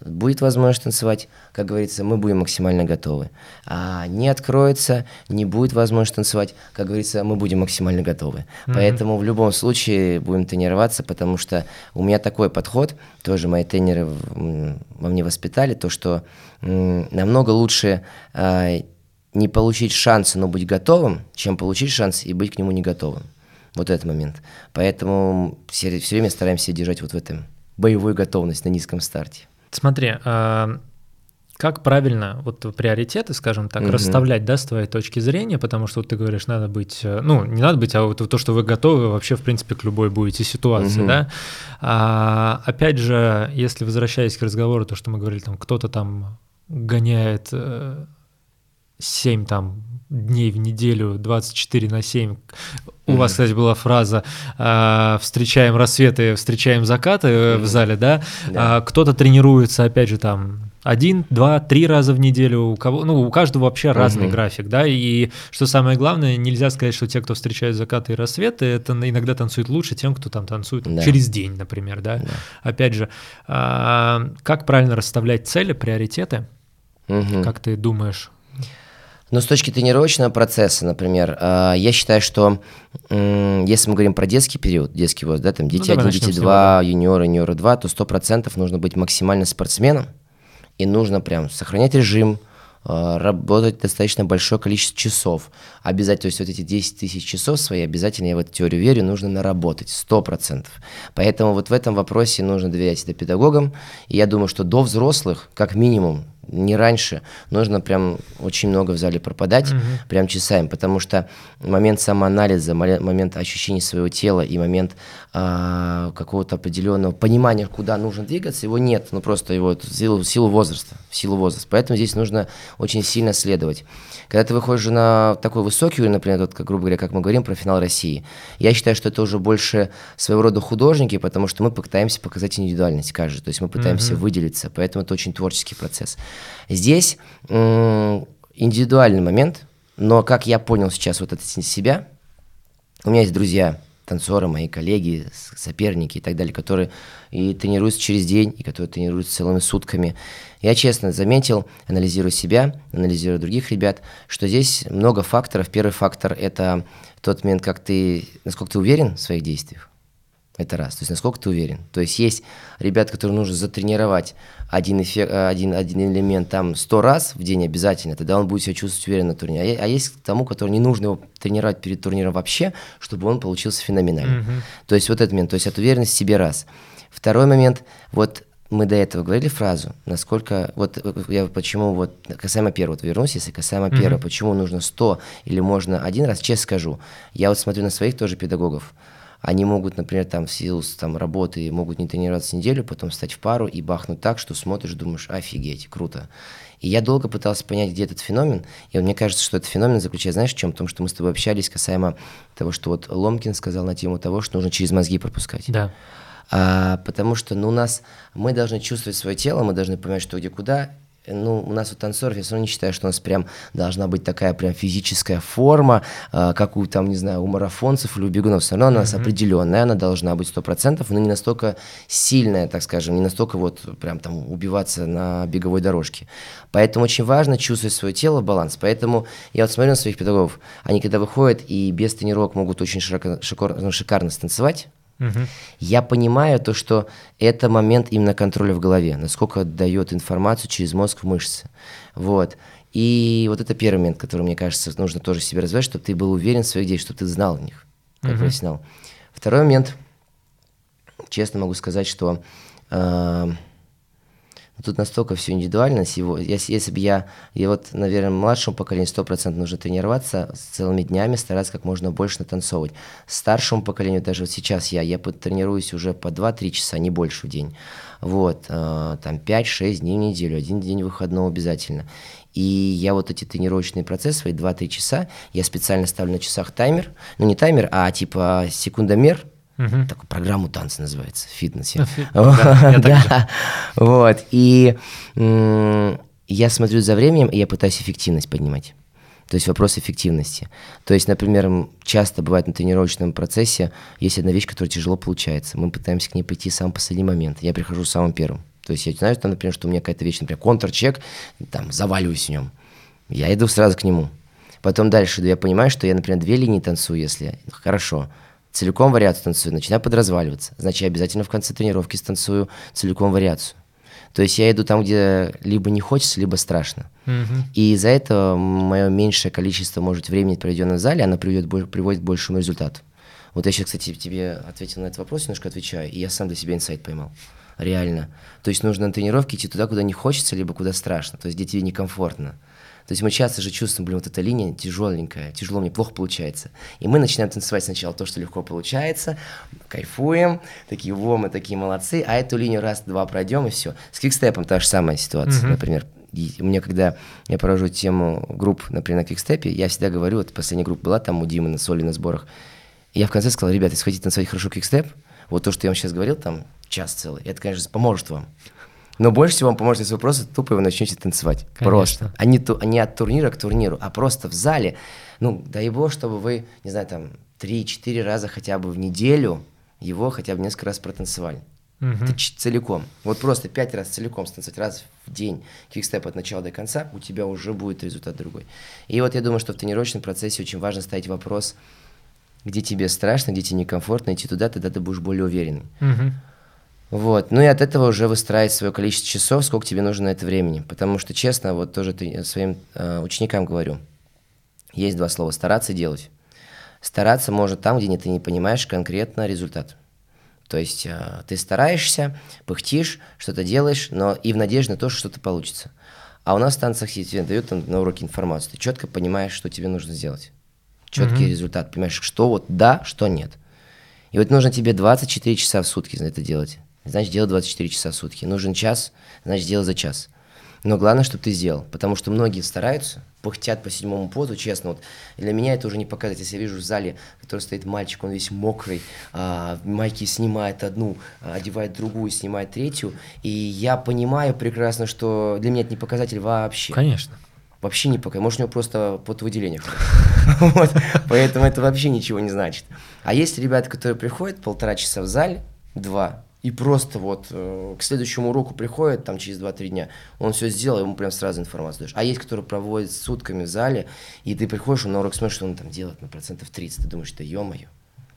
будет возможность танцевать, как говорится, мы будем максимально готовы. А не откроется, не будет возможность танцевать, как говорится, мы будем максимально готовы. Mm-hmm. Поэтому в любом случае будем тренироваться, потому что у меня такой подход, тоже мои тренеры во мне воспитали, то, что намного лучше а, не получить шанс, но быть готовым, чем получить шанс и быть к нему не готовым. Вот этот момент. Поэтому все, все время стараемся держать вот в этом боевую готовность на низком старте. Смотри, а как правильно вот приоритеты, скажем так, угу. расставлять, да, с твоей точки зрения, потому что вот ты говоришь, надо быть, э, ну, не надо быть, а вот то, что вы готовы вообще, в принципе, к любой будете ситуации, угу. да. А, опять же, если возвращаясь к разговору, то, что мы говорили, там, кто-то там гоняет 7 э, там дней в неделю, 24 на 7. У mm-hmm. вас, кстати, была фраза э, «встречаем рассветы, встречаем закаты» mm-hmm. в зале, да? да. А, кто-то тренируется, опять же, там один, два, три раза в неделю, у кого, ну, у каждого вообще разный угу. график, да, и что самое главное, нельзя сказать, что те, кто встречает закаты и рассветы, это иногда танцует лучше тем, кто там танцует да. через день, например, да. да. Опять же, а, как правильно расставлять цели, приоритеты? Угу. Как ты думаешь? Ну, с точки тренировочного процесса, например, а, я считаю, что если мы говорим про детский период, детский возраст, да, там дети ну, 1, дети 2, юниоры, юниоры 2, то 100% нужно быть максимально спортсменом, и нужно прям сохранять режим, а, работать достаточно большое количество часов. Обязательно, то есть вот эти 10 тысяч часов свои, обязательно, я в эту теорию верю, нужно наработать, 100%. Поэтому вот в этом вопросе нужно доверять это педагогам. И я думаю, что до взрослых, как минимум, не раньше, нужно прям очень много в зале пропадать, угу. прям часами, потому что момент самоанализа, момент ощущения своего тела и момент а, какого-то определенного понимания, куда нужно двигаться, его нет, ну просто его в силу, в силу возраста, в силу возраста. Поэтому здесь нужно очень сильно следовать. Когда ты выходишь на такой высокий уровень, например, вот, как, грубо говоря, как мы говорим про финал России, я считаю, что это уже больше своего рода художники, потому что мы пытаемся показать индивидуальность каждый, то есть мы пытаемся mm-hmm. выделиться, поэтому это очень творческий процесс. Здесь м- индивидуальный момент, но как я понял сейчас вот это себя, у меня есть друзья, танцоры, мои коллеги, соперники и так далее, которые и тренируются через день, и которые тренируются целыми сутками. Я честно заметил, анализируя себя, анализируя других ребят, что здесь много факторов. Первый фактор – это тот момент, как ты, насколько ты уверен в своих действиях. Это раз. То есть насколько ты уверен. То есть есть ребят, которые нужно затренировать один, эффект, один, один элемент там сто раз в день обязательно, тогда он будет себя чувствовать уверенно на турнире. А, а есть тому, который не нужно его тренировать перед турниром вообще, чтобы он получился феноменально. Mm-hmm. То есть вот этот момент, то есть от уверенности в себе раз. Второй момент, вот мы до этого говорили фразу, насколько, вот я почему, вот касаемо первого, вот вернусь, если касаемо mm-hmm. первого, почему нужно 100 или можно один раз, честно скажу, я вот смотрю на своих тоже педагогов, они могут, например, там в силу там, работы могут не тренироваться неделю, потом встать в пару и бахнуть так, что смотришь, думаешь, офигеть, круто. И я долго пытался понять, где этот феномен, и вот мне кажется, что этот феномен заключается, знаешь, в чем? В том, что мы с тобой общались касаемо того, что вот Ломкин сказал на тему того, что нужно через мозги пропускать. Да. А, потому что ну, у нас мы должны чувствовать свое тело, мы должны понимать, что где куда, ну, у нас у танцоров, я все равно не считаю, что у нас прям должна быть такая прям физическая форма, э, как у, там, не знаю, у марафонцев или у бегунов. Все равно она у нас определенная, она должна быть сто процентов, но не настолько сильная, так скажем, не настолько вот прям там убиваться на беговой дорожке. Поэтому очень важно чувствовать свое тело, баланс. Поэтому я вот смотрю на своих педагогов, они когда выходят и без тренировок могут очень широко, шикарно, ну, шикарно станцевать, Угу. Я понимаю то, что это момент именно контроля в голове, насколько дает информацию через мозг в мышцы. Вот. И вот это первый момент, который, мне кажется, нужно тоже себе развивать, чтобы ты был уверен в своих действиях, чтобы ты знал в них, как угу. профессионал. Второй момент, честно могу сказать, что э, Тут настолько все индивидуально. Если, если бы я, я вот, наверное, младшему поколению 100% нужно тренироваться целыми днями, стараться как можно больше натанцовывать. Старшему поколению, даже вот сейчас я, я тренируюсь уже по 2-3 часа, не больше в день. Вот, э, там 5-6 дней в неделю, один день выходного обязательно. И я вот эти тренировочные процессы, свои 2-3 часа, я специально ставлю на часах таймер, ну не таймер, а типа секундомер, Угу. Такую программу танца называется, фитнес. Да, вот. И я смотрю за временем, и я пытаюсь эффективность поднимать. То есть вопрос эффективности. То есть, например, часто бывает на тренировочном процессе есть одна вещь, которая тяжело получается. Мы пытаемся к ней пойти в самый последний момент. Я прихожу самым первым. То есть я знаю, там, например, что у меня какая-то вещь, например, контрчек, там, заваливаюсь в нем. Я иду сразу к нему. Потом дальше я понимаю, что я, например, две линии танцую, если хорошо целиком вариацию танцую, начинаю подразваливаться. Значит, я обязательно в конце тренировки станцую целиком вариацию. То есть я иду там, где либо не хочется, либо страшно. Угу. И из-за этого мое меньшее количество, может, времени, проведенное в зале, оно приводит, приводит к большему результату. Вот я сейчас, кстати, тебе ответил на этот вопрос, немножко отвечаю, и я сам для себя инсайт поймал. Реально. То есть нужно на тренировке идти туда, куда не хочется, либо куда страшно. То есть где тебе некомфортно. То есть мы часто же чувствуем, блин, вот эта линия тяжеленькая, тяжело мне, плохо получается. И мы начинаем танцевать сначала то, что легко получается, кайфуем, такие, во, мы такие молодцы, а эту линию раз-два пройдем и все. С квикстепом та же самая ситуация, mm-hmm. например. И у меня, когда я провожу тему групп, например, на квикстепе, я всегда говорю, вот последняя группа была там у Димы на соли на сборах, я в конце сказал, ребята, если хотите танцевать хорошо квикстеп, вот то, что я вам сейчас говорил, там час целый, это, конечно, поможет вам. Но больше всего вам поможет, если вы просто тупо вы начнете танцевать. Конечно. Просто. А не, ту, не от турнира к турниру, а просто в зале. Ну, дай бог, чтобы вы, не знаю, там, 3-4 раза хотя бы в неделю его хотя бы несколько раз протанцевали. Угу. Это целиком. Вот просто пять раз целиком станцевать, раз в день кикстеп от начала до конца, у тебя уже будет результат другой. И вот я думаю, что в тренировочном процессе очень важно ставить вопрос, где тебе страшно, где тебе некомфортно, идти туда, тогда ты будешь более уверенный. Угу. Вот. Ну и от этого уже выстраивать свое количество часов, сколько тебе нужно на это времени. Потому что, честно, вот тоже ты, своим э, ученикам говорю, есть два слова – стараться делать. Стараться может там, где ты не понимаешь конкретно результат. То есть э, ты стараешься, пыхтишь, что-то делаешь, но и в надежде на то, что что-то получится. А у нас в танцах тебе дают на уроке информацию. Ты четко понимаешь, что тебе нужно сделать. Четкий mm-hmm. результат. Понимаешь, что вот да, что нет. И вот нужно тебе 24 часа в сутки это делать значит делай 24 часа в сутки. Нужен час, значит делай за час. Но главное, чтобы ты сделал, потому что многие стараются, пыхтят по седьмому позу, честно, вот для меня это уже не показывает, если я вижу в зале, который стоит мальчик, он весь мокрый, а, майки снимает одну, а, одевает другую, снимает третью, и я понимаю прекрасно, что для меня это не показатель вообще. Конечно. Вообще не пока. Может, у него просто потовыделение. вот. Поэтому это вообще ничего не значит. А есть ребята, которые приходят полтора часа в зале, два, и просто вот э, к следующему уроку приходит, там через 2-3 дня, он все сделал, ему прям сразу информацию даешь. А есть, которые проводят сутками в зале, и ты приходишь, он на урок смотришь, что он там делает на процентов 30, ты думаешь, да ё-моё.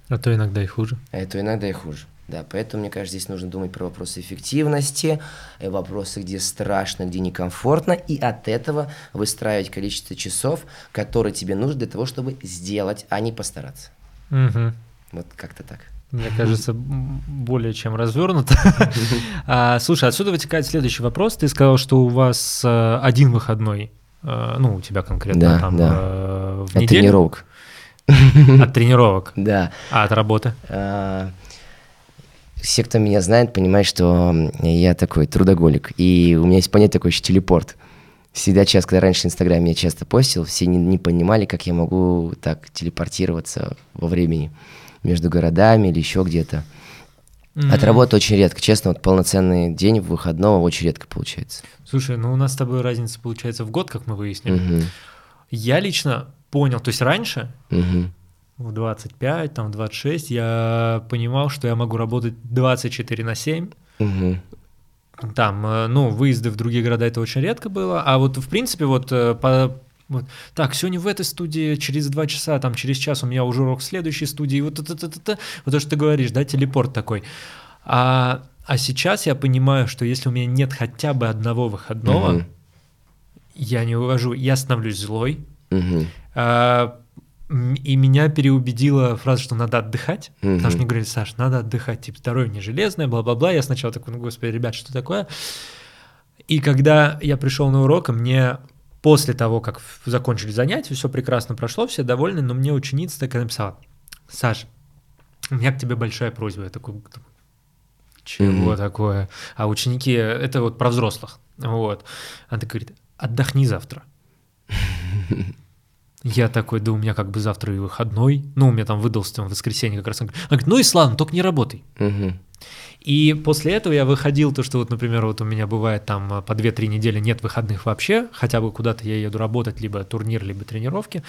А то иногда и хуже. А то иногда и хуже. Да, поэтому, мне кажется, здесь нужно думать про вопросы эффективности, э, вопросы, где страшно, где некомфортно, и от этого выстраивать количество часов, которые тебе нужны для того, чтобы сделать, а не постараться. Угу. Вот как-то так мне кажется, более чем развернуто. а, слушай, отсюда вытекает следующий вопрос. Ты сказал, что у вас а, один выходной, а, ну, у тебя конкретно там. А, в неделю. От тренировок. От тренировок? Да. А от работы? А, все, кто меня знает, понимают, что я такой трудоголик. И у меня есть понятие такое еще телепорт. Всегда часто, когда раньше в Инстаграме я часто постил, все не, не понимали, как я могу так телепортироваться во времени между городами или еще где-то. Mm-hmm. От работы очень редко. Честно, вот полноценный день выходного очень редко получается. Слушай, ну у нас с тобой разница получается в год, как мы выяснили. Mm-hmm. Я лично понял, то есть раньше, mm-hmm. в 25, там, в 26, я понимал, что я могу работать 24 на 7. Mm-hmm. Там, э, ну, выезды в другие города это очень редко было, а вот, в принципе, вот э, по вот. Так, сегодня в этой студии, через два часа, там, через час у меня уже урок в следующей студии, вот это, это, это, вот то, что ты говоришь, да, телепорт такой. А, а сейчас я понимаю, что если у меня нет хотя бы одного выходного, угу. я не увожу, я становлюсь злой, угу. а, и меня переубедила фраза, что надо отдыхать, угу. потому что мне говорили, Саш, надо отдыхать, типа, здоровье не железное, бла-бла-бла. Я сначала такой, ну, господи, ребят, что такое? И когда я пришел на урок, мне После того, как закончили занятия, все прекрасно прошло, все довольны, но мне ученица такая написала, Саш, у меня к тебе большая просьба. Я такой, чего mm-hmm. такое? А ученики, это вот про взрослых. Вот. Она так говорит, отдохни завтра. Я такой, да у меня как бы завтра и выходной. Ну, у меня там выдался там воскресенье как раз. Она говорит, ну и славно, только не работай. Угу. И после этого я выходил, то, что вот, например, вот у меня бывает там э, по 2-3 недели нет выходных вообще, хотя бы куда-то я еду работать, либо турнир, либо тренировки.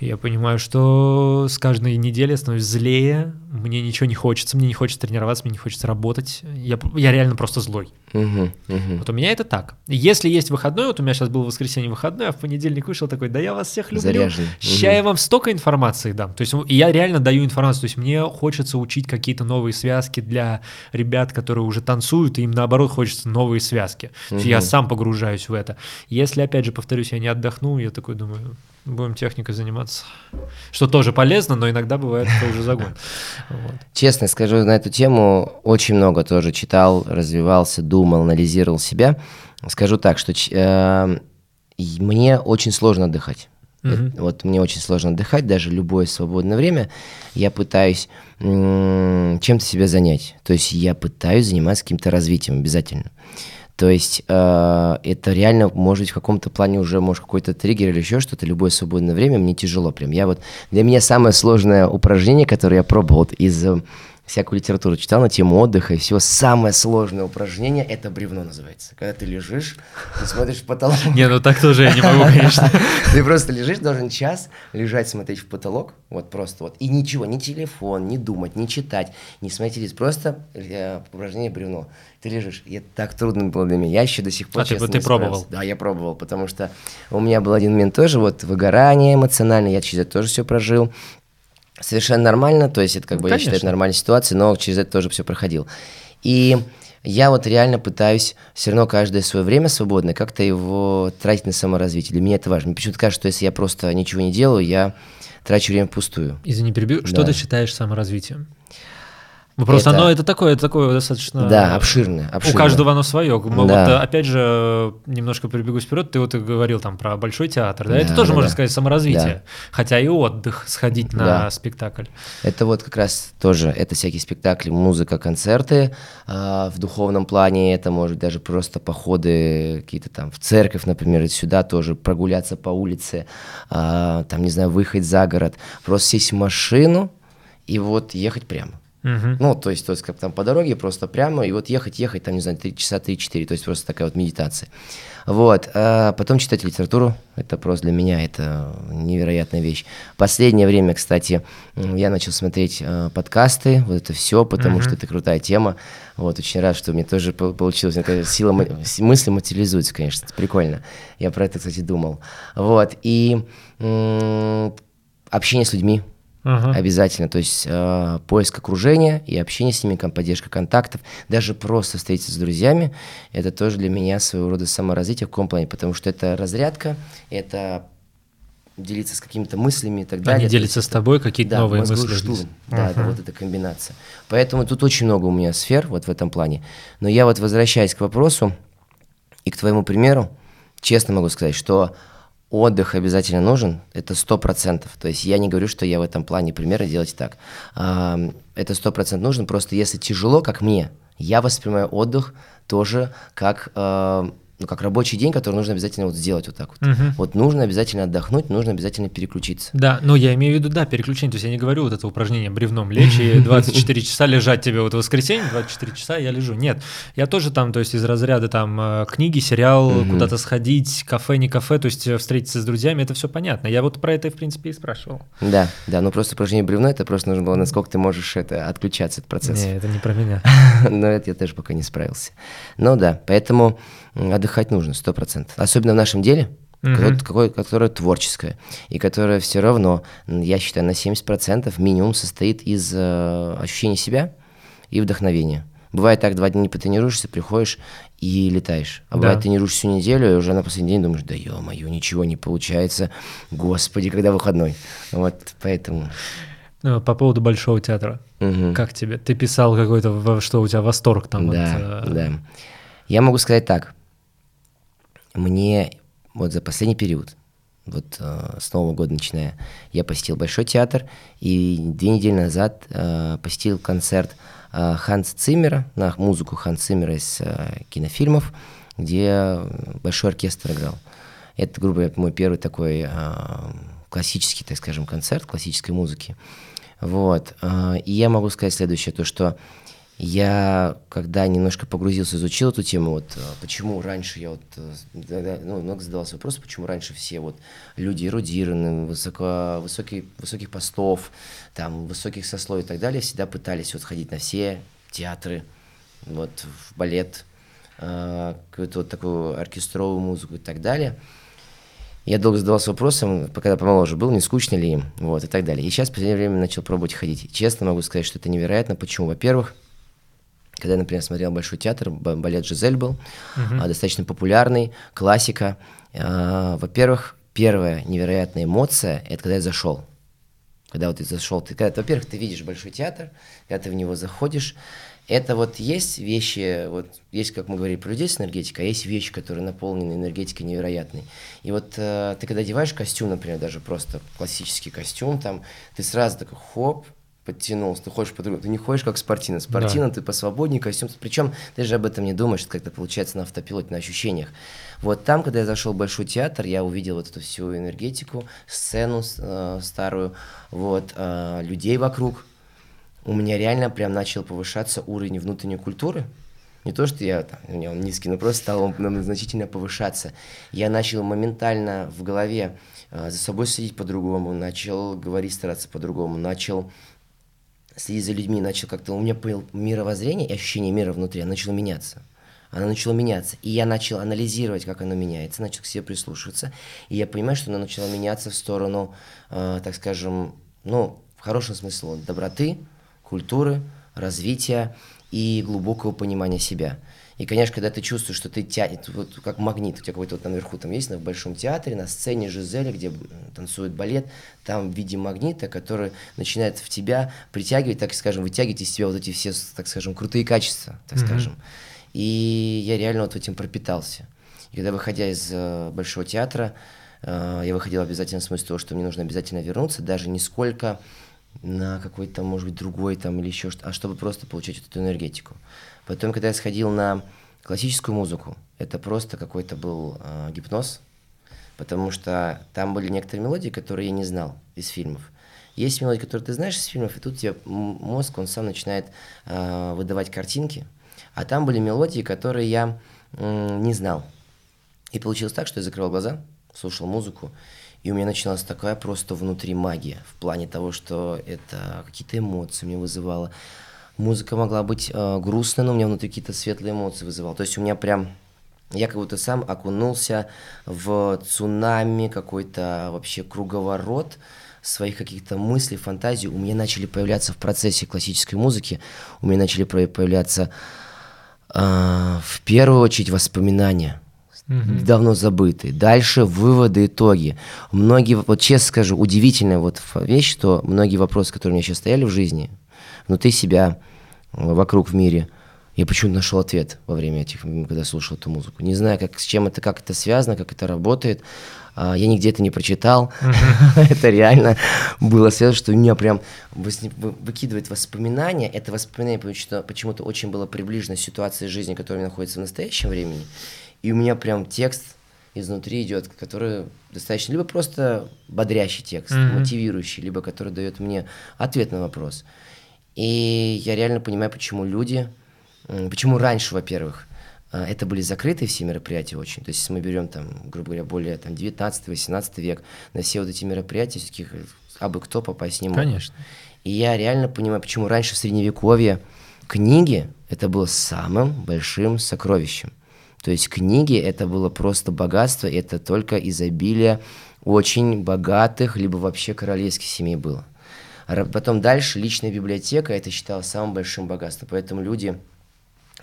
Я понимаю, что с каждой неделей я становлюсь злее, мне ничего не хочется, мне не хочется тренироваться, мне не хочется работать. Я, я реально просто злой. Угу, угу. Вот у меня это так. Если есть выходной, вот у меня сейчас был воскресенье выходной, а в понедельник вышел такой, да я вас всех люблю. Заряжен. Сейчас угу. я вам столько информации дам. То есть я реально даю информацию. То есть мне хочется учить какие-то новые связки для ребят, которые уже танцуют, и им наоборот хочется новые связки. Угу. Я сам погружаюсь в это. Если, опять же, повторюсь, я не отдохну, я такой думаю, будем техникой заниматься. Что тоже полезно, но иногда бывает уже загон. Вот. Честно скажу, на эту тему очень много тоже читал, развивался, думал, анализировал себя. Скажу так, что э, мне очень сложно отдыхать. Mm-hmm. Вот мне очень сложно отдыхать, даже любое свободное время я пытаюсь м- чем-то себя занять. То есть я пытаюсь заниматься каким-то развитием обязательно. То есть э, это реально может быть в каком-то плане уже может какой-то триггер или еще что-то. Любое свободное время мне тяжело прям. Я вот для меня самое сложное упражнение, которое я пробовал из всякую литературу читал на тему отдыха и все. Самое сложное упражнение – это бревно называется. Когда ты лежишь, ты смотришь в потолок. Не, ну так тоже я не могу, конечно. Ты просто лежишь, должен час лежать, смотреть в потолок, вот просто вот. И ничего, ни телефон, ни думать, ни читать, не смотреть, просто э, упражнение бревно. Ты лежишь, и это так трудно было для меня. Я еще до сих пор, А ты, ты пробовал? Да, я пробовал, потому что у меня был один момент тоже, вот выгорание эмоциональное, я через это тоже все прожил совершенно нормально, то есть это как ну, бы, конечно. я считаю, это нормальная ситуация, но через это тоже все проходил. И я вот реально пытаюсь все равно каждое свое время свободное как-то его тратить на саморазвитие. Для меня это важно. Мне почему-то кажется, что если я просто ничего не делаю, я трачу время впустую. Извини, перебью. Да. Что ты считаешь саморазвитием? Ну, просто это... оно это такое, это такое достаточно... Да, обширное, обширное. У каждого оно свое. Да. Вот, опять же, немножко перебегу вперед, ты вот говорил там про большой театр, да? да это тоже, да, можно да. сказать, саморазвитие. Да. Хотя и отдых, сходить на да. спектакль. Это вот как раз тоже, это всякие спектакли, музыка, концерты. А, в духовном плане это может даже просто походы какие-то там в церковь, например, сюда тоже прогуляться по улице, а, там, не знаю, выехать за город, просто сесть в машину и вот ехать прямо. Угу. Ну, то есть, то есть, как там по дороге просто прямо, и вот ехать, ехать, там, не знаю, 3 часа 3-4, то есть просто такая вот медитация. Вот, а потом читать литературу, это просто для меня, это невероятная вещь. Последнее время, кстати, я начал смотреть э, подкасты, вот это все, потому угу. что это крутая тема. Вот, очень рад, что мне тоже получилось, такая сила мысли материализуется, конечно, это прикольно. Я про это, кстати, думал. Вот, и общение с людьми, Ага. Обязательно. То есть э, поиск окружения и общение с ними, поддержка контактов, даже просто встретиться с друзьями, это тоже для меня своего рода саморазвитие в каком плане, потому что это разрядка, это делиться с какими-то мыслями и так далее. Они делятся с тобой какие-то да, новые мысли. Штурм. Uh-huh. Да, это вот эта комбинация. Поэтому тут очень много у меня сфер вот в этом плане. Но я вот возвращаясь к вопросу и к твоему примеру, честно могу сказать, что отдых обязательно нужен, это сто процентов. То есть я не говорю, что я в этом плане примеры делать так. Это сто процентов нужно, просто если тяжело, как мне, я воспринимаю отдых тоже как ну, как рабочий день, который нужно обязательно вот сделать вот так вот. Угу. Вот нужно обязательно отдохнуть, нужно обязательно переключиться. Да, но я имею в виду, да, переключение. То есть я не говорю вот это упражнение бревном лечь и 24 часа лежать тебе вот в воскресенье, 24 часа я лежу. Нет, я тоже там, то есть из разряда там э, книги, сериал, куда-то сходить, кафе, не кафе, то есть э, встретиться с друзьями, это все понятно. Я вот про это, в принципе, и спрашивал. Да, да, ну просто упражнение бревно, это просто нужно было, насколько ты можешь это отключаться от процесса. Не, это не про меня. Но это я тоже пока не справился. Ну да, поэтому отдыхать нужно, сто процентов. Особенно в нашем деле, uh-huh. которое, которое творческое, и которое все равно, я считаю, на 70% минимум состоит из э, ощущения себя и вдохновения. Бывает так, два дня не потренируешься, приходишь и летаешь. А да. бывает, тренируешься всю неделю, и уже на последний день думаешь, да ё-моё, ничего не получается. Господи, когда выходной. Вот поэтому... Ну, по поводу Большого театра. Угу. Как тебе? Ты писал какой-то, что у тебя восторг там? Да, от, э, да. Я могу сказать так мне вот за последний период, вот э, с Нового года начиная, я посетил Большой театр, и две недели назад э, посетил концерт э, Ханс Циммера, на музыку Ханс Циммера из э, кинофильмов, где большой оркестр играл. Это, грубо говоря, мой первый такой э, классический, так скажем, концерт классической музыки. Вот. Э, и я могу сказать следующее, то что я, когда немножко погрузился, изучил эту тему, вот э, почему раньше я вот, э, ну, много задавался вопрос, почему раньше все вот люди эрудированные, высоко, высокие, высоких постов, там, высоких сословий и так далее, всегда пытались вот ходить на все театры, вот, в балет, э, какую-то вот такую оркестровую музыку и так далее. Я долго задавался вопросом, когда помоложе был, не скучно ли им, вот, и так далее. И сейчас в последнее время начал пробовать ходить. честно могу сказать, что это невероятно. Почему? Во-первых, когда я, например, смотрел Большой театр, балет «Жизель» был, uh-huh. достаточно популярный, классика. А, во-первых, первая невероятная эмоция – это когда я зашел. Когда вот ты зашел, ты, когда, во-первых, ты видишь Большой театр, когда ты в него заходишь, это вот есть вещи, вот есть, как мы говорили про людей с энергетикой, а есть вещи, которые наполнены энергетикой невероятной. И вот э, ты когда одеваешь костюм, например, даже просто классический костюм, там, ты сразу такой хоп, подтянулся, ты ходишь по-другому, ты не ходишь как спортивно. Спортивно да. ты посвободнее, костюм, причем ты же об этом не думаешь, это получается на автопилоте, на ощущениях. Вот там, когда я зашел в Большой театр, я увидел вот эту всю энергетику, сцену э, старую, вот, э, людей вокруг, у меня реально прям начал повышаться уровень внутренней культуры. Не то, что я там, у меня он низкий, но просто стал он значительно повышаться. Я начал моментально в голове э, за собой следить по-другому, начал говорить, стараться по-другому, начал следить за людьми, начал как-то, у меня появилось мировоззрение и ощущение мира внутри, оно начало меняться. Оно начало меняться. И я начал анализировать, как оно меняется, начал к себе прислушиваться. И я понимаю, что оно начало меняться в сторону, э, так скажем, ну, в хорошем смысле, доброты, культуры, развития и глубокого понимания себя. И, конечно, когда ты чувствуешь, что ты тянет, вот как магнит, у тебя какой-то вот наверху там есть, на Большом театре, на сцене Жизели, где танцует балет, там в виде магнита, который начинает в тебя притягивать, так скажем, вытягивать из тебя вот эти все, так скажем, крутые качества, так mm-hmm. скажем. И я реально вот этим пропитался. И когда, выходя из э, Большого театра, э, я выходил обязательно в смысле того, что мне нужно обязательно вернуться, даже не сколько на какой-то, может быть, другой там или еще что-то, а чтобы просто получать вот эту энергетику. Потом, когда я сходил на классическую музыку, это просто какой-то был э, гипноз, потому что там были некоторые мелодии, которые я не знал из фильмов. Есть мелодии, которые ты знаешь из фильмов, и тут тебе мозг, он сам начинает э, выдавать картинки, а там были мелодии, которые я э, не знал. И получилось так, что я закрывал глаза, слушал музыку, и у меня началась такая просто внутри магия, в плане того, что это какие-то эмоции мне вызывало. Музыка могла быть э, грустной, но у меня внутри какие-то светлые эмоции вызывала. То есть у меня прям я как будто сам окунулся в цунами, какой-то вообще круговорот своих каких-то мыслей, фантазий. У меня начали появляться в процессе классической музыки, у меня начали появляться э, в первую очередь воспоминания угу. давно забытые. Дальше выводы, итоги. Многие, вот честно скажу, удивительная вот вещь, что многие вопросы, которые у меня сейчас стояли в жизни, внутри себя, вокруг в мире, я почему-то нашел ответ во время этих, когда слушал эту музыку. Не знаю, как, с чем это, как это связано, как это работает. А, я нигде это не прочитал. это реально было связано, что у меня прям выкидывает воспоминания. Это воспоминание почему-то очень было приближено ситуации жизни, которая находится в настоящем времени. И у меня прям текст изнутри идет, который достаточно либо просто бодрящий текст, мотивирующий, либо который дает мне ответ на вопрос. И я реально понимаю, почему люди, почему раньше, во-первых, э, это были закрытые все мероприятия очень. То есть, если мы берем, там, грубо говоря, более там, 19-18 век, на все вот эти мероприятия все-таки абы кто попасть не мог. Конечно. И я реально понимаю, почему раньше в Средневековье книги это было самым большим сокровищем. То есть книги это было просто богатство, это только изобилие очень богатых, либо вообще королевских семей было. Потом дальше личная библиотека это считалось самым большим богатством. Поэтому люди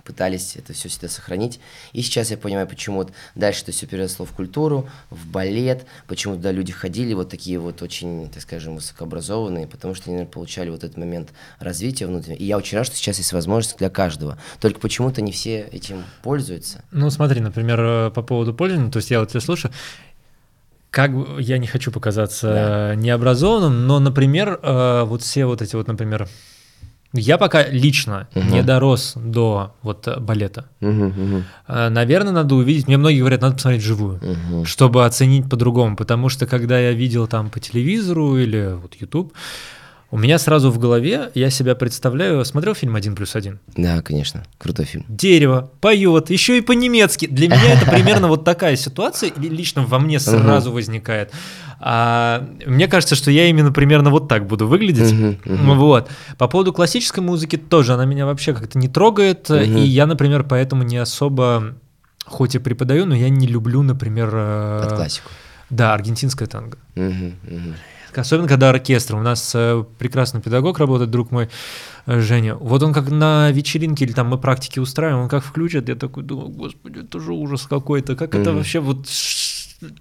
пытались это все всегда сохранить. И сейчас я понимаю, почему вот дальше это все переросло в культуру, в балет, почему туда люди ходили вот такие вот очень, так скажем, высокообразованные, потому что они наверное, получали вот этот момент развития внутреннего. И я очень рад, что сейчас есть возможность для каждого. Только почему-то не все этим пользуются. Ну смотри, например, э, по поводу пользования, то есть я вот тебя слушаю, как я не хочу показаться да. необразованным, но, например, э, вот все вот эти вот, например, я пока лично угу. не дорос до вот э, балета. Угу, угу. Наверное, надо увидеть. Мне многие говорят, надо посмотреть живую, угу. чтобы оценить по-другому. Потому что когда я видел там по телевизору или вот YouTube, у меня сразу в голове, я себя представляю, смотрел фильм «Один плюс один»? Да, конечно, крутой фильм. Дерево, поет, еще и по-немецки. Для меня это примерно вот такая ситуация, лично во мне сразу возникает. А, мне кажется, что я именно примерно вот так буду выглядеть. Вот. По поводу классической музыки тоже, она меня вообще как-то не трогает, и я, например, поэтому не особо, хоть и преподаю, но я не люблю, например... Э, Под классику. Да, аргентинская танго. Особенно когда оркестр. У нас э, прекрасный педагог работает, друг мой э, Женя. Вот он как на вечеринке или там мы практики устраиваем, он как включит, я такой думаю, господи, это же ужас какой-то. Как mm-hmm. это вообще вот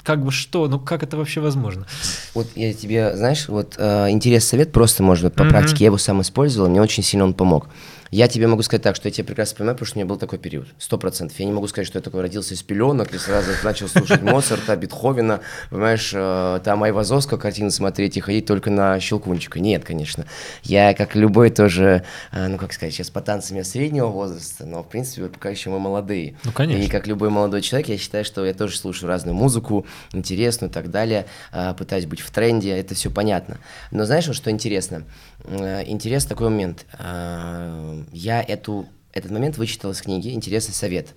как бы что, ну как это вообще возможно? Вот я тебе, знаешь, вот э, интересный совет просто, может быть, по mm-hmm. практике, я его сам использовал, мне очень сильно он помог. Я тебе могу сказать так, что я тебя прекрасно понимаю, потому что у меня был такой период, сто процентов. Я не могу сказать, что я такой родился из пеленок и сразу начал слушать Моцарта, Бетховена, понимаешь, э, там Айвазовского картины смотреть и ходить только на Щелкунчика. Нет, конечно. Я, как любой тоже, э, ну, как сказать, сейчас по танцам я среднего возраста, но, в принципе, пока еще мы молодые. Ну, конечно. И как любой молодой человек, я считаю, что я тоже слушаю разную музыку, интересную и так далее, э, пытаюсь быть в тренде, это все понятно. Но знаешь, вот что интересно? Интересный такой момент я эту, этот момент вычитал из книги «Интересный совет».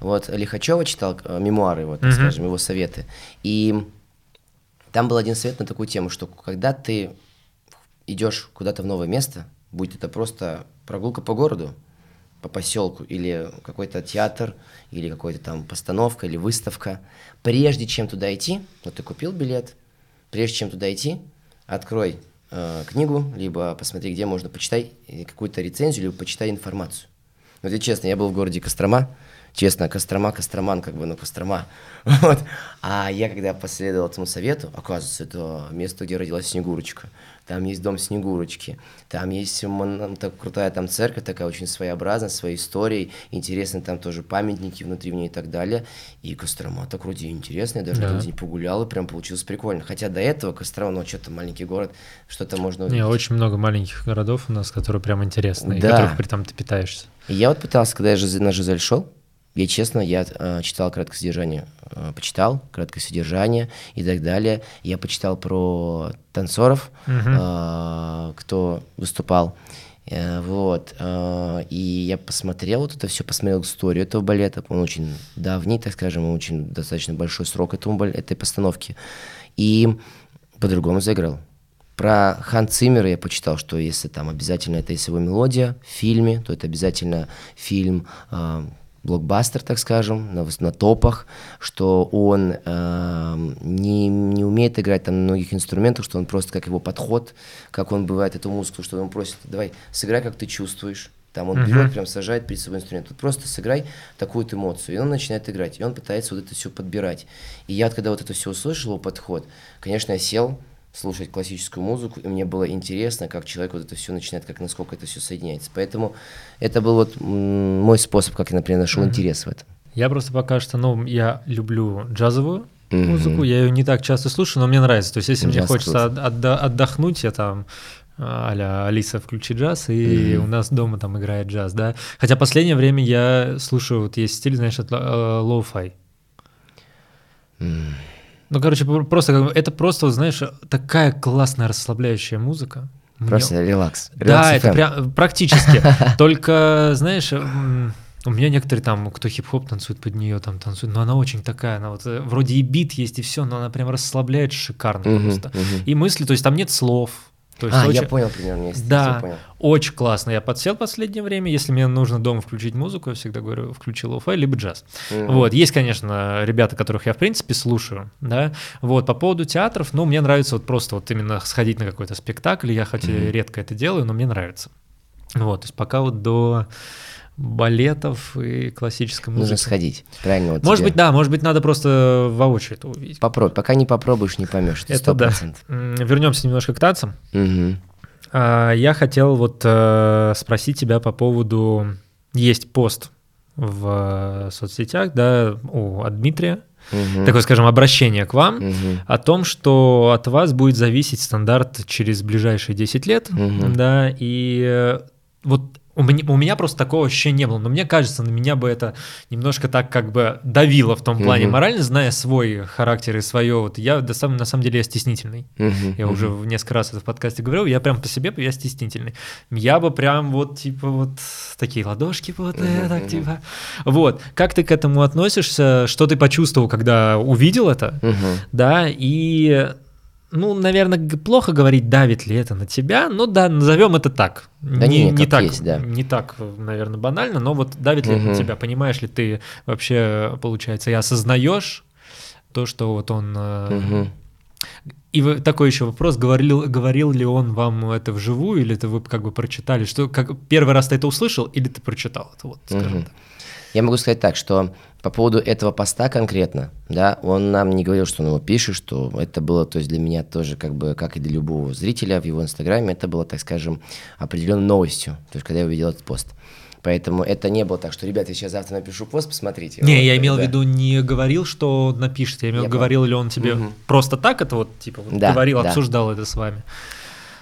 Вот Лихачева читал э, мемуары, вот, mm-hmm. скажем, его советы. И там был один совет на такую тему, что когда ты идешь куда-то в новое место, будь это просто прогулка по городу, по поселку, или какой-то театр, или какой-то там постановка, или выставка, прежде чем туда идти, вот ты купил билет, прежде чем туда идти, открой э, книгу, либо посмотри, где можно почитать какую-то рецензию, либо почитай информацию. Вот я честно, я был в городе Кострома, честно, Кострома, Костроман, как бы, ну, Кострома. Вот. А я, когда последовал этому совету, оказывается, это место, где родилась Снегурочка там есть дом Снегурочки, там есть мон, так, крутая там церковь, такая очень своеобразная, своей историей, интересные там тоже памятники внутри в ней и так далее. И Кострома так вроде интересная, даже да. день погулял, и прям получилось прикольно. Хотя до этого Кострома, ну, что-то маленький город, что-то можно увидеть. Не, очень много маленьких городов у нас, которые прям интересные, да. и которых при этом ты питаешься. И я вот пытался, когда я на Жизель шел, я честно, я э, читал краткое содержание, э, почитал краткое содержание и так далее. Я почитал про танцоров, угу. э, кто выступал. Э, вот. Э, и я посмотрел вот это все, посмотрел историю этого балета. Он очень давний, так скажем, очень достаточно большой срок этому, этой постановки. И по-другому заиграл. Про Хан Циммера я почитал, что если там обязательно это есть его мелодия в фильме, то это обязательно фильм э, блокбастер, так скажем, на, на топах, что он э, не, не умеет играть там на многих инструментах, что он просто как его подход, как он бывает эту музыку, что он просит, давай, сыграй, как ты чувствуешь. Там он uh-huh. берет, прям сажает перед собой инструмент. Тут просто сыграй такую-то эмоцию. И он начинает играть. И он пытается вот это все подбирать. И я, когда вот это все услышал, его подход, конечно, я сел, слушать классическую музыку, и мне было интересно, как человек вот это все начинает, как насколько это все соединяется. Поэтому это был вот мой способ, как я, например, нашел mm-hmm. интерес в этом. Я просто пока что, ну, я люблю джазовую mm-hmm. музыку, я ее не так часто слушаю, но мне нравится. То есть, если джаз мне хочется от, отдохнуть, я там а Алиса, включи джаз, и mm-hmm. у нас дома там играет джаз, да. Хотя последнее время я слушаю, вот есть стиль, знаешь, lo-fi. Mm. Ну, короче, просто это просто, знаешь, такая классная расслабляющая музыка. Просто Мне... релакс. релакс. Да, это прям практически. Только, знаешь, у меня некоторые там, кто хип-хоп танцует под нее, там танцуют, но она очень такая, она вот э, вроде и бит есть и все, но она прям расслабляет шикарно просто. И мысли, то есть там нет слов, то есть а, очень... я понял примерно, если Да, понял. очень классно. Я подсел в последнее время. Если мне нужно дома включить музыку, я всегда говорю, включи lo-fi, либо джаз. Mm-hmm. Вот, есть, конечно, ребята, которых я, в принципе, слушаю, да. Вот, по поводу театров, ну, мне нравится вот просто вот именно сходить на какой-то спектакль. Я хоть mm-hmm. редко это делаю, но мне нравится. Вот, то есть пока вот до балетов и классической музыки. Нужно сходить, правильно. Вот может тебе. быть, да, может быть, надо просто воочию это увидеть. Попробуй, пока не попробуешь, не поймешь. Это 100%. да. Вернемся немножко к танцам. Угу. Я хотел вот э, спросить тебя по поводу... Есть пост в соцсетях, да, у, от Дмитрия, угу. такое, скажем, обращение к вам угу. о том, что от вас будет зависеть стандарт через ближайшие 10 лет, угу. да, и э, вот у меня, у меня просто такого ощущения не было, но мне кажется, на меня бы это немножко так как бы давило в том плане uh-huh. морально, зная свой характер и свое. Вот я на самом, на самом деле я стеснительный. Uh-huh. Я uh-huh. уже несколько раз это в подкасте говорил, я прям по себе я стеснительный. Я бы прям вот типа вот такие ладошки вот uh-huh. так типа. Вот. Как ты к этому относишься? Что ты почувствовал, когда увидел это? Uh-huh. Да, и ну, наверное, плохо говорить, давит ли это на тебя, но да, назовем это так. Да не, не, не так, есть, да. не так, наверное, банально, но вот давит ли угу. это на тебя, понимаешь ли ты вообще, получается, и осознаешь то, что вот он... Угу. И такой еще вопрос, говорил, говорил ли он вам это вживую, или это вы как бы прочитали, что как первый раз ты это услышал, или ты прочитал это, вот, скажем угу. так. Я могу сказать так, что по поводу этого поста конкретно, да, он нам не говорил, что он его пишет, что это было, то есть для меня тоже, как бы, как и для любого зрителя в его инстаграме, это было, так скажем, определенной новостью, то есть когда я увидел этот пост. Поэтому это не было так, что, ребята, я сейчас завтра напишу пост, посмотрите. Не, вот, я имел да. в виду, не говорил, что напишет, я имел, я говорил ли он тебе угу. просто так это вот, типа, вот да, говорил, да. обсуждал это с вами.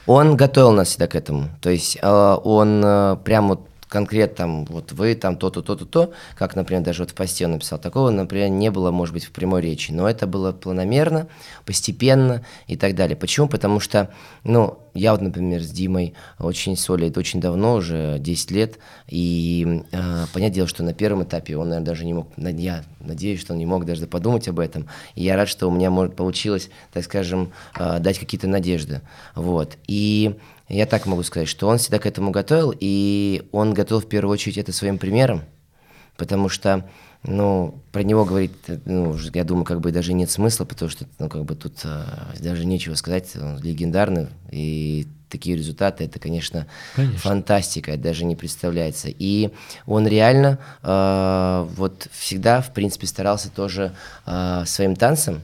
Он готовил нас всегда к этому. То есть э, он э, прям вот конкретно там, вот вы там то-то, то-то, то, как, например, даже вот в посте он написал, такого, например, не было, может быть, в прямой речи, но это было планомерно, постепенно и так далее. Почему? Потому что, ну, я вот, например, с Димой очень солид, очень давно, уже 10 лет, и э, понятное дело, что на первом этапе он, наверное, даже не мог, я надеюсь, что он не мог даже подумать об этом, и я рад, что у меня может, получилось, так скажем, э, дать какие-то надежды, вот, и я так могу сказать, что он всегда к этому готовил, и он готов в первую очередь это своим примером, потому что, ну, про него говорить, ну, я думаю, как бы даже нет смысла, потому что, ну, как бы тут э, даже нечего сказать, он легендарный, и такие результаты, это, конечно, конечно. фантастика, это даже не представляется. И он реально э, вот всегда, в принципе, старался тоже э, своим танцем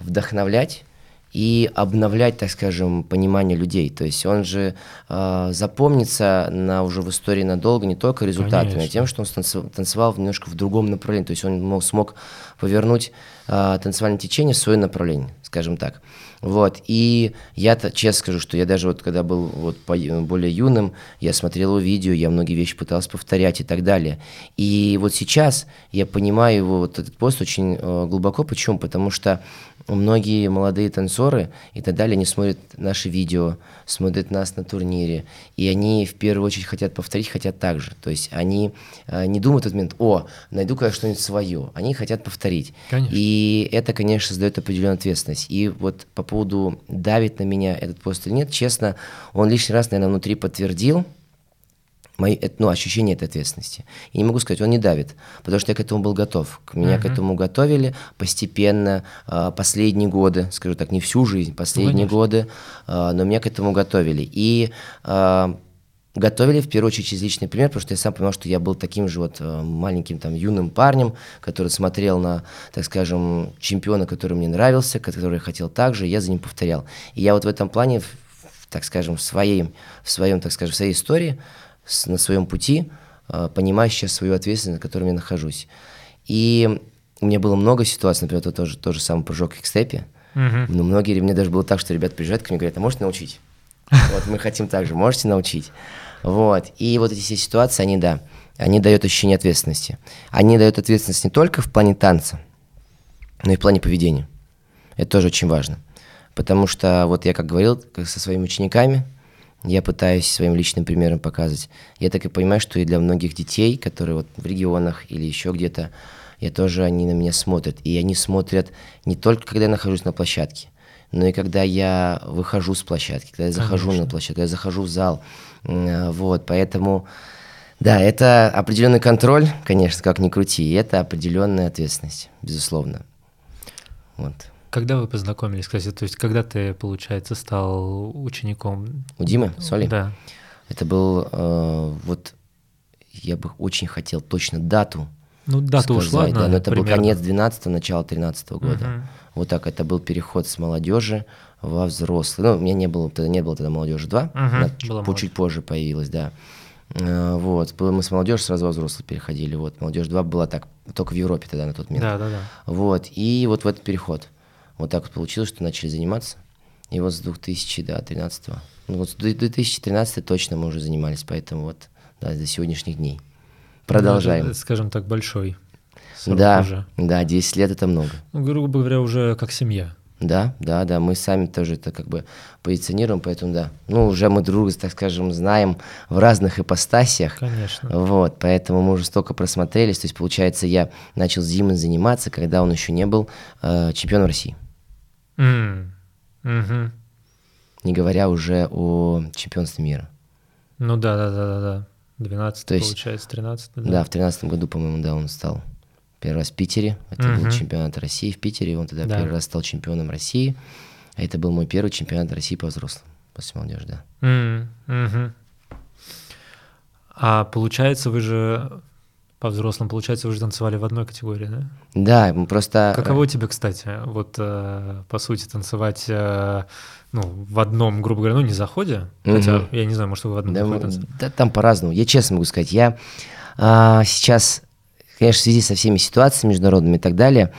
вдохновлять и обновлять, так скажем, понимание людей. То есть он же э, запомнится на, уже в истории надолго не только результатами, Конечно. а тем, что он танцевал, танцевал немножко в другом направлении. То есть он мог, смог повернуть э, танцевальное течение в свое направление, скажем так. Вот, и я-то честно скажу, что я даже вот когда был вот более юным, я смотрел его видео, я многие вещи пытался повторять и так далее. И вот сейчас я понимаю его вот этот пост очень э, глубоко. Почему? Потому что многие молодые танцоры и так далее, они смотрят наши видео, смотрят нас на турнире, и они в первую очередь хотят повторить, хотят так же. То есть они э, не думают в этот момент, о, найду-ка я что-нибудь свое. Они хотят повторить. Конечно. И это, конечно, создает определенную ответственность. И вот по поводу давит на меня этот пост или нет, честно, он лишний раз, наверное, внутри подтвердил, мои, ну, ощущение этой ответственности. И не могу сказать, он не давит, потому что я к этому был готов. Меня uh-huh. к этому готовили постепенно, а, последние годы, скажу так, не всю жизнь, последние ну, годы, а, но меня к этому готовили. И а, готовили в первую очередь через личный пример, потому что я сам понимал, что я был таким же вот маленьким там юным парнем, который смотрел на, так скажем, чемпиона, который мне нравился, который хотел так же, и я за ним повторял. И я вот в этом плане, так скажем, в своей, в своем, так скажем, в своей истории на своем пути, а, понимая сейчас свою ответственность, на которой я нахожусь. И у меня было много ситуаций, например, это тоже, тоже самый прыжок в степе. Uh-huh. Но многие, мне даже было так, что ребята приезжают ко мне и говорят, а можете научить? Вот мы хотим так же, можете научить? Вот. И вот эти все ситуации, они, да, они дают ощущение ответственности. Они дают ответственность не только в плане танца, но и в плане поведения. Это тоже очень важно. Потому что, вот я как говорил как со своими учениками, я пытаюсь своим личным примером показывать. Я так и понимаю, что и для многих детей, которые вот в регионах или еще где-то, я тоже, они на меня смотрят. И они смотрят не только, когда я нахожусь на площадке, но и когда я выхожу с площадки, когда я захожу Конечно. на площадку, когда я захожу в зал. Вот, поэтому, да, это определенный контроль, конечно, как ни крути, и это определенная ответственность, безусловно. Вот. Когда вы познакомились, кстати, то есть когда ты, получается, стал учеником? У Димы Соли? Да. Это был, э, вот, я бы очень хотел точно дату Ну, дата сказать, ушла, да, но это примерно. был конец 12 начало 13 года. Угу. Вот так, это был переход с молодежи во взрослый. Ну, у меня не было, тогда не было тогда молодежи 2, угу, она чуть, чуть позже появилась, да. Э, вот, мы с молодежью сразу во взрослый переходили, вот, молодежь 2 была так, только в Европе тогда на тот момент. Да, да, да. Вот, и вот в этот переход – вот так вот получилось, что начали заниматься. И вот с 2013, да, ну вот с 2013 точно мы уже занимались, поэтому вот да, до сегодняшних дней. Продолжаем. Ну, это, скажем так, большой. Да, уже. да, 10 лет это много. Ну, грубо говоря, уже как семья. Да, да, да, мы сами тоже это как бы позиционируем, поэтому да. Ну, уже мы друга, так скажем, знаем в разных ипостасиях. Конечно. Вот, поэтому мы уже столько просмотрелись. То есть, получается, я начал с Димой заниматься, когда он еще не был э, чемпионом России. Mm. Угу. Не говоря уже о чемпионстве мира. Ну да, да, да, да, да. 12 То есть, получается, 13 да? Да, в 13 году, по-моему, да, он стал первый раз в Питере. Это угу. был чемпионат России в Питере. Он тогда да. первый раз стал чемпионом России. А это был мой первый чемпионат России по взрослым, после молодежи, да. Mm, угу. А получается, вы же по взрослым, получается, вы уже танцевали в одной категории, да? Да, мы просто... Каково тебе, кстати, вот э, по сути танцевать э, ну, в одном, грубо говоря, ну не заходе, угу. хотя я не знаю, может, вы в одном да, да там по-разному. Я честно могу сказать, я а, сейчас, конечно, в связи со всеми ситуациями международными и так далее, Э,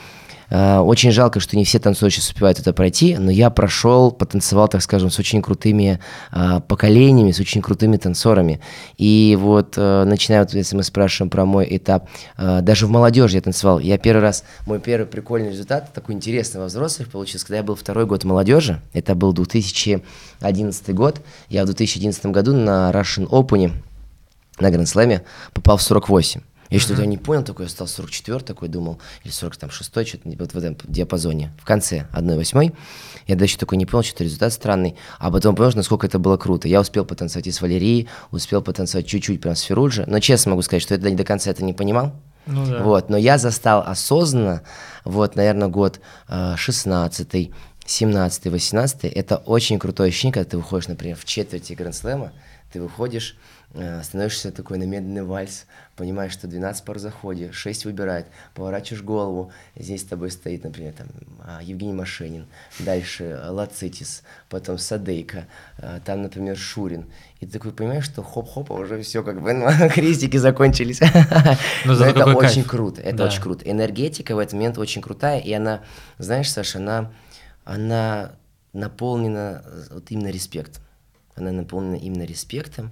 очень жалко, что не все танцоры сейчас успевают это пройти, но я прошел, потанцевал, так скажем, с очень крутыми э, поколениями, с очень крутыми танцорами. И вот, э, начиная, вот, если мы спрашиваем про мой этап, даже в молодежи я танцевал. Я первый раз, мой первый прикольный результат, такой интересный во взрослых получился, когда я был второй год молодежи, это был 2011 год, я в 2011 году на Russian Open на Гранд-слэме попал в 48. Я что-то не понял, такой я стал 44 такой думал, или 46 что-то вот в этом диапазоне. В конце 1-8 я даже такой не понял, что-то результат странный. А потом понял, насколько это было круто. Я успел потанцевать и с Валерией, успел потанцевать чуть-чуть прям с Феруджи. Но честно могу сказать, что я до конца это не понимал. Ну, да. Вот, но я застал осознанно, вот, наверное, год э, 16 17 18 это очень крутое ощущение, когда ты выходишь, например, в четверти Гранд-слэма, ты выходишь, Э, становишься такой на медленный вальс, понимаешь, что 12 пар заходе, 6 выбирает, поворачиваешь голову, здесь с тобой стоит, например, там, а, Евгений Машенин, дальше Лацитис, потом Садейка, э, там, например, Шурин, и ты такой понимаешь, что хоп-хоп, а уже все как бы, ну, крестики закончились. Но, Но это очень кайф. круто, это да. очень круто. Энергетика в этот момент очень крутая, и она, знаешь, Саша, она, она наполнена вот именно респектом. Она наполнена именно респектом,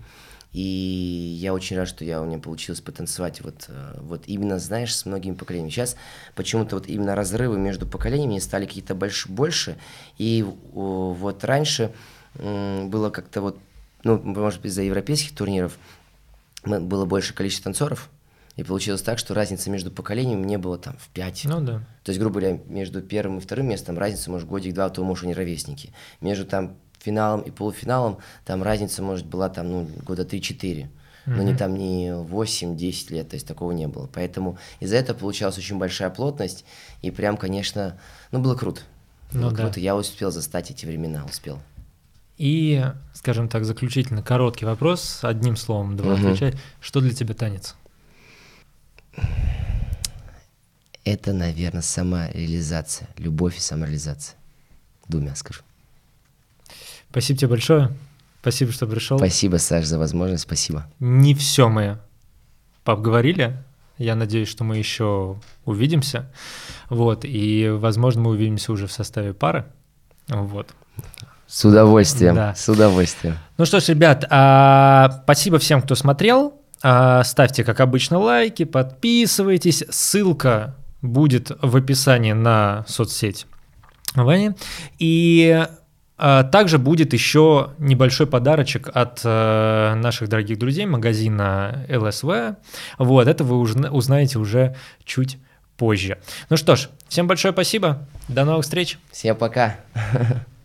и я очень рад, что я, у меня получилось потанцевать вот, э, вот именно, знаешь, с многими поколениями. Сейчас почему-то вот именно разрывы между поколениями стали какие-то больше, больше. И вот раньше было как-то вот, ну, может быть, из-за европейских турниров было больше количество танцоров, и получилось так, что разница между поколениями не было там в пять. Ну да. То есть, грубо говоря, между первым и вторым местом разница может годик-два, то, может, они ровесники. Между там финалом и полуфиналом там разница, может, была там, ну, года 3-4. Но не там не 8-10 лет, то есть такого не было. Поэтому из-за этого получалась очень большая плотность, и прям, конечно, ну, было круто. Было ну, круто, да. я успел застать эти времена, успел. И, скажем так, заключительно короткий вопрос, одним словом, два угу. отвечать. Что для тебя танец? Это, наверное, самореализация, любовь и самореализация. Двумя скажу. Спасибо тебе большое. Спасибо, что пришел. Спасибо, Саш, за возможность. Спасибо. Не все мы поговорили. Я надеюсь, что мы еще увидимся. Вот. И, возможно, мы увидимся уже в составе пары. Вот. С удовольствием. Да. С удовольствием. Ну что ж, ребят, а, спасибо всем, кто смотрел. А, ставьте, как обычно, лайки, подписывайтесь. Ссылка будет в описании на соцсеть Вани. И также будет еще небольшой подарочек от э, наших дорогих друзей магазина ЛСВ. Вот, это вы узнаете уже чуть позже. Ну что ж, всем большое спасибо. До новых встреч. Всем пока.